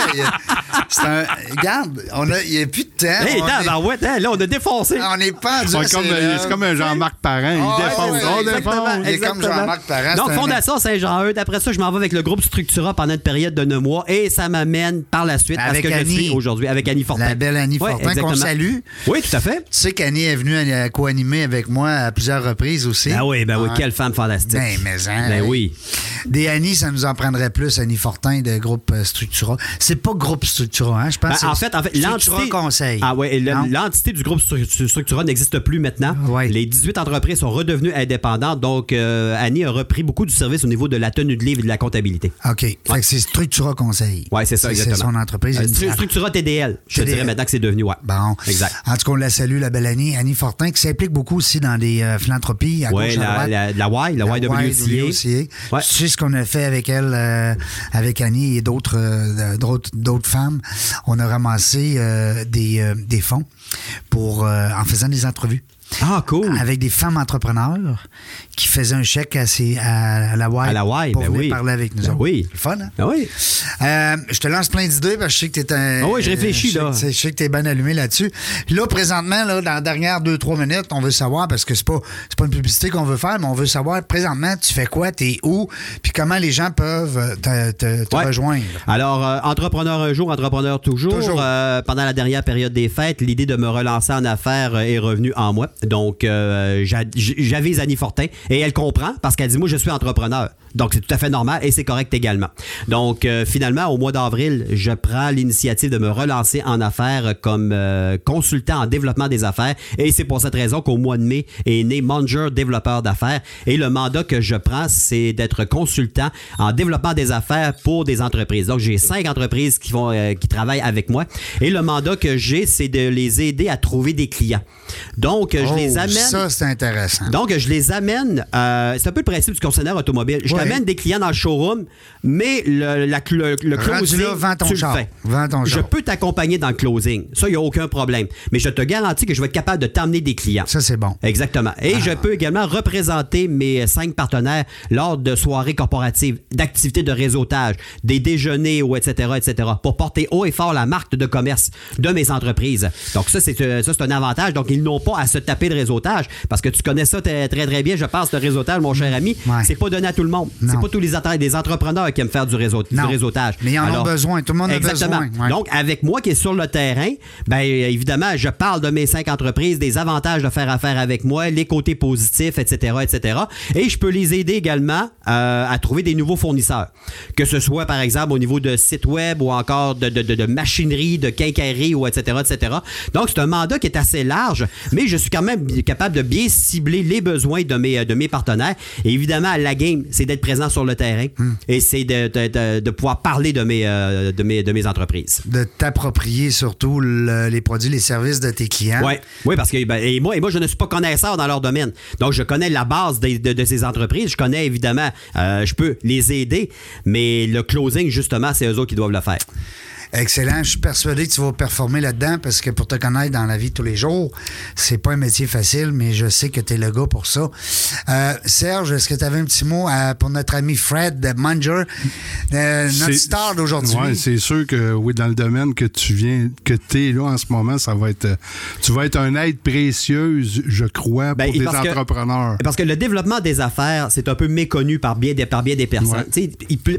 C'est un. Regarde, on a- il n'y a plus de temps. hey, on, est, ben ouais, hein, là, on a défoncé. on est pas C'est comme, c'est comme un Jean-Marc Parent. Il Ah, défonce. ouais, on exactement. défonce. Il est comme Jean-Marc Parent, Donc, c'est un- Fondation Saint-Jean-Eudes. Après ça, je m'en vais avec le groupe Structura pendant une période de 9 mois et ça m'amène par la suite à Avec ce que Annie. je suis aujourd'hui avec Annie Fortin. La belle Annie Ouais, Fortin qu'on salue. Oui, tout à fait. Tu sais qu'Annie est venue à a co-animé avec moi à plusieurs reprises aussi. Ben oui, ben oui, Ouais. quelle femme fantastique. Ben, mais hein, Ben oui. Des Annie, ça nous en prendrait plus, Annie Fortin de groupe euh, Structura. C'est pas groupe Structura, hein? Je pense Ben, en fait, en fait l'entité. Conseil. Ah ouais, l'entité du groupe Stru- Structura n'existe plus maintenant. Ouais. Les 18 entreprises sont redevenues indépendantes. Donc, euh, Annie a repris beaucoup du service au niveau de la tenue de livre et de la comptabilité. OK. Fait que c'est Structura Conseil. Oui, c'est ça, exactement. C'est son entreprise. Euh. Structura TDL. Je te TDL. dirais maintenant que c'est devenu, ouais. Bon. Exact. En tout cas, on la salue, la belle Annie. Annie Fortin, qui s'implique beaucoup aussi dans des euh, philanthropies à Ouais, gauche, à la, droite. la, la Y, la, YWCA. Ouais. Tu sais ce qu'on a fait avec elle, euh, avec Annie et d'autres euh, d'autres femmes? On a ramassé euh, des, des fonds pour en faisant des entrevues. Ah, cool. Avec des femmes entrepreneurs qui faisaient un chèque à, ces- à, à la Y. À la pour ben venir oui. parler avec nous Ben oui. C'est le fun, hein? Ah oui. Euh, je te lance plein d'idées parce que je sais que tu es un. Ah oui, je réfléchis, je sais là. Je sais que tu es bien allumé là-dessus. Puis là, présentement, là, dans les dernières deux, trois minutes, on veut savoir, parce que c'est pas, pas une publicité qu'on veut faire, mais on veut savoir présentement, tu fais quoi, t'es où, puis comment les gens peuvent te, te- te Ouais. rejoindre? Alors, euh, entrepreneur un jour, entrepreneur toujours. Toujours. Euh, pendant la dernière période des fêtes, l'idée de me relancer en affaires est revenue en moi. Donc, euh, j'a- j'avise Annie Fortin et elle comprend parce qu'elle dit, moi, je suis entrepreneur. Donc, c'est tout à fait normal et c'est correct également. Donc, euh, finalement, au mois d'avril, je prends l'initiative de me relancer en affaires comme euh, consultant en développement des affaires. Et c'est pour cette raison qu'au mois de mai est né Manger développeur d'affaires. Et le mandat que je prends, c'est d'être consultant en développement des affaires pour des entreprises. Donc, j'ai cinq entreprises qui, vont, qui travaillent avec moi. Et le mandat que j'ai, c'est de les aider à trouver des clients. Donc, je Oh, les amène. Ça, c'est intéressant. Donc, je les amène. euh, c'est un peu le principe du concessionnaire automobile. Je t'amène des clients dans le showroom, mais le, la, le, le closing, là, vends ton tu le char. fais. Vends ton je peux t'accompagner dans le closing. Ça, il n'y a aucun problème. Mais je te garantis que je vais être capable de t'amener des clients. Ça, c'est bon. Exactement. Et Ah. je peux également représenter mes cinq partenaires lors de soirées corporatives, d'activités de réseautage, des déjeuners ou etc., etc., pour porter haut et fort la marque de commerce de mes entreprises. Donc ça, c'est euh, ça, c'est un avantage. Donc ils n'ont pas à se taper de réseautage parce que tu connais ça très très, très bien. Je pense le réseautage, mon cher ami, Ouais. c'est pas donné à tout le monde. C'est pas tous les, des entrepreneurs qui aiment faire du, réseau, du réseautage. Mais ils en ont besoin. Tout le monde a exactement. besoin. Ouais. Donc avec moi qui est sur le terrain, ben évidemment, je parle de mes cinq entreprises, des avantages de faire affaire avec moi, les côtés positifs, etc., etc. Et je peux les aider également euh, à trouver des nouveaux fournisseurs, que ce soit par exemple au niveau de site web ou encore de, de, de- de machinerie, de quincaillerie ou etc., etc. Donc c'est un mandat qui est assez large, mais je suis quand même capable de bien cibler les besoins de mes de mes partenaires. Et évidemment, la game, c'est d'être présent sur le terrain et c'est de, de- pouvoir parler de mes euh, de mes de mes entreprises. De t'approprier surtout le- les produits, les services de tes clients. Ouais. Oui, parce que ben, et moi, et moi, je ne suis pas connaisseur dans leur domaine. Donc, je connais la base des- de, de ces entreprises. Je connais évidemment, euh, je peux les aider, mais le closing, justement, c'est eux autres qui doivent le faire. Excellent. Je suis persuadé que tu vas performer là-dedans parce que pour te connaître dans la vie de tous les jours, c'est pas un métier facile, mais je sais que tu es le gars pour ça. Euh, Serge, est-ce que tu avais un petit mot à- pour notre ami Fred de Munger, euh, notre C'est- star d'aujourd'hui? Ouais, c'est sûr que oui, dans le domaine que tu viens, que tu es là en ce moment, ça va être. euh, Tu vas être un aide précieuse, je crois, Ben, pour des parce que- entrepreneurs. Parce que le développement des affaires, c'est un peu méconnu par bien des, par bien des personnes. Ouais.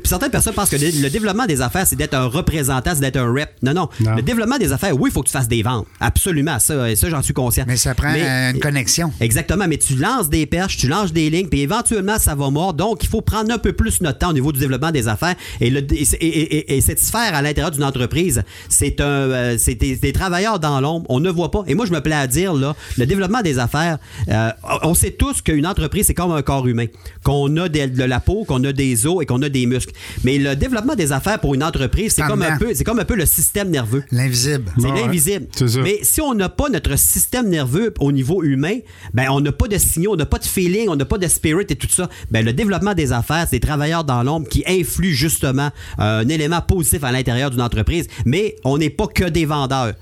Certaines personnes pensent que le, le développement des affaires, c'est d'être un représentant, d'être un rep. Non, non, Non. Le développement des affaires, oui, il faut que tu fasses des ventes. Absolument, ça, ça j'en suis conscient. Mais ça prend Mais- euh, une connexion. Exactement, mais tu lances des perches, tu lances des lignes, puis éventuellement, ça va mordre. Donc, il faut prendre un peu plus notre temps au niveau du développement des affaires. Et, le, et, et- et- et cette sphère à l'intérieur d'une entreprise, c'est un, euh, c'est des, des travailleurs dans l'ombre. On ne voit pas. Et moi, je me plais à dire, là, le développement des affaires, euh, on sait tous qu'une entreprise, c'est comme un corps humain. Qu'on a des- de la peau, qu'on a des os et qu'on a des muscles. Mais le développement des affaires pour une entreprise, c'est comme, un peu, c'est comme un peu le système nerveux. L'invisible. C'est ouais. l'invisible. Mais si on n'a pas notre système nerveux au niveau humain, ben on n'a pas de signaux, on n'a pas de feeling, on n'a pas de spirit et tout ça. Ben le développement des affaires, c'est des travailleurs dans l'ombre qui influent justement euh, un élément positif à l'intérieur d'une entreprise. Mais on n'est pas que des vendeurs.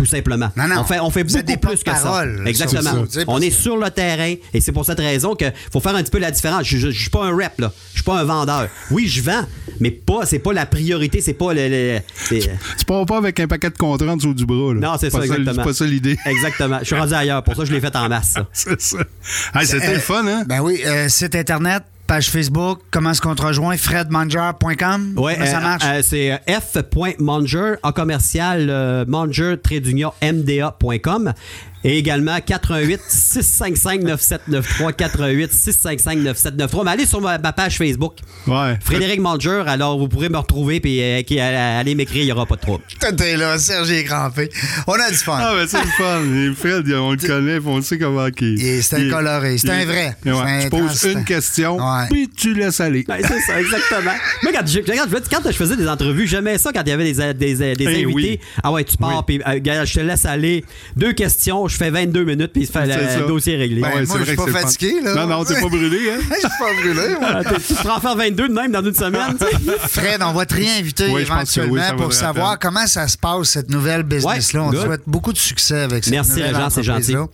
Tout simplement. Non, non. On fait, on beaucoup des plus que ça. Exactement. ça, tu On est sur le terrain et c'est pour cette raison qu'il faut faire un petit peu la différence. Je, je suis pas un rep, là. Je suis pas un vendeur. Oui, je vends, mais pas, c'est pas la priorité, c'est pas le. le- c'est- Tu pars pas avec un paquet de contrats en dessous du bras. Là. non, c'est ça, exactement. C'est pas ça l'idée. Exactement. Je suis rendu ailleurs. Pour ça, je l'ai fait en masse, c'est ça. Hey, C'était Euh, le fun, hein? Ben oui, euh, site Internet, page Facebook, comment est-ce qu'on te rejoint? fredmanger.com? Comment ça euh, marche? euh, c'est euh, f.manger en commercial euh, manger mda.com Et également 88 655 9793 88 655 9793. Mais allez sur ma, ma page Facebook. Ouais. Frédéric Manger, alors vous pourrez me retrouver puis euh, qui- allez m'écrire, il n'y aura pas de trouble. T'es là, Serge est crampé. On a du fun. Ah, ben c'est le fun. Et Fred, on le connaît, puis on sait comment il Et c'est un il- coloré, c'est un vrai. Ouais, un tu poses une question, Ouais. puis tu laisses aller. Ben, c'est ça, exactement. Moi, quand, je, regarde, je veux dire, quand je faisais des entrevues, j'aimais ça quand il y avait des, des, des Eh invités. oui. Ah ouais, tu pars, puis euh, je te laisse aller. Deux questions, je fais 22 minutes, puis le, C'est ça. le dossier est réglé. Ben, Ouais, moi, je suis pas fatigué, là. Non, non, t'es pas brûlé, hein? Je suis pas brûlé, moi. Ah, tu te en faire 22 de même dans une semaine. Fred, on va te réinviter Oui, oui, éventuellement pour savoir comment ça se passe, cette nouvelle business-là. Ouais, on te souhaite beaucoup de succès avec cette Merci, nouvelle Régent, c'est entreprise-là.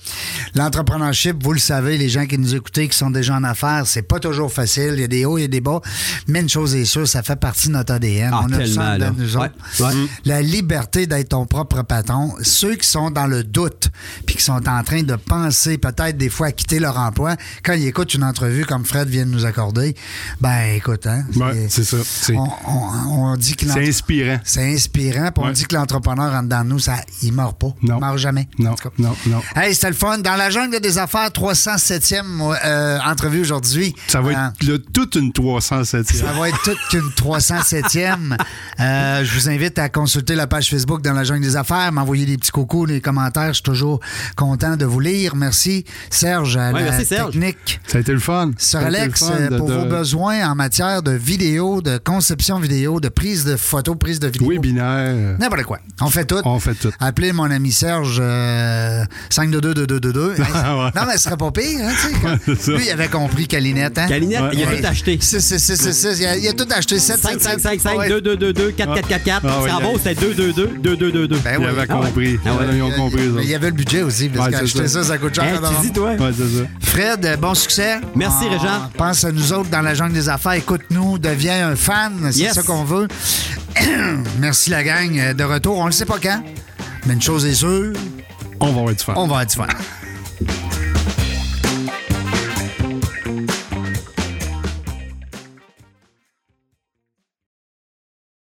L'entrepreneurship, vous le savez, les gens qui nous écoutent, qui sont déjà en affaires, c'est pas toujours facile. Il y a des hauts, il y a des bas. Mais une chose est sûre, ça fait partie de notre ADN. Ah, on a de nous Ouais, autres. ouais. La liberté d'être ton propre patron. Ceux qui sont dans le doute, puis qui sont en train de penser peut-être des fois à quitter leur emploi, quand ils écoutent une entrevue comme Fred vient de nous accorder, ben écoute, hein, Ouais, c'est ça. On, on- on dit que c'est inspirant. c'est inspirant, puis on dit que l'entrepreneur en dedans de nous, ça, il meurt pas. Non. Il meurt jamais. Non, en tout cas. non, non. Hey, c'était le fun. Dans la jungle des affaires, 307e euh, entrevue aujourd'hui. Ça va Euh, être le- toute une 307 ça va être toute qu'une 307e. Euh, je vous invite à consulter la page Facebook dans la jungle des affaires, m'envoyer des petits coucous, des commentaires. Je suis toujours content de vous lire. Merci, Serge, à Ouais, la merci, Serge. technique. Ça a été le fun. Sur Alex, le fun de- pour de- vos besoins en matière de vidéo, de conception vidéo, de prise de photos, prise de vidéo. Webinaire. N'importe quoi. On fait tout. On fait tout. Appelez mon ami Serge euh, 522-2222. Ah ouais. Non, mais ce serait pas pire. Hein, quand- Ouais. Lui, il avait compris Calinette. Hein? Calinette, Ouais. il a Ouais. tout acheté. C'est, c'est, c'est, c'est, c'est, il, a, il a tout acheté. 7, 5, 5, 5, 5, 2, 2, 2, 2, 4, 4, 4, 4. Ah ouais, C'est en il y a- beau, c'était 2, 2, 2, 2, 2, 2, 2. Ben Ils oui. avaient Ah ouais. compris. Ah ouais. Ils ont compris, il y avait le budget aussi, parce Ouais, c'est qu'acheter ça, ça. ça coûte cher. Tu dis, toi? Ouais, c'est ça. Fred, euh, bon succès. Merci, Régent. Pense à nous autres dans la jungle des affaires. Écoute-nous, deviens un fan. C'est Yes. ça qu'on veut. Merci, la gang. Euh, De retour, on ne sait pas quand. Mais une chose est sûre, On va avoir du fun. on va avoir du fun.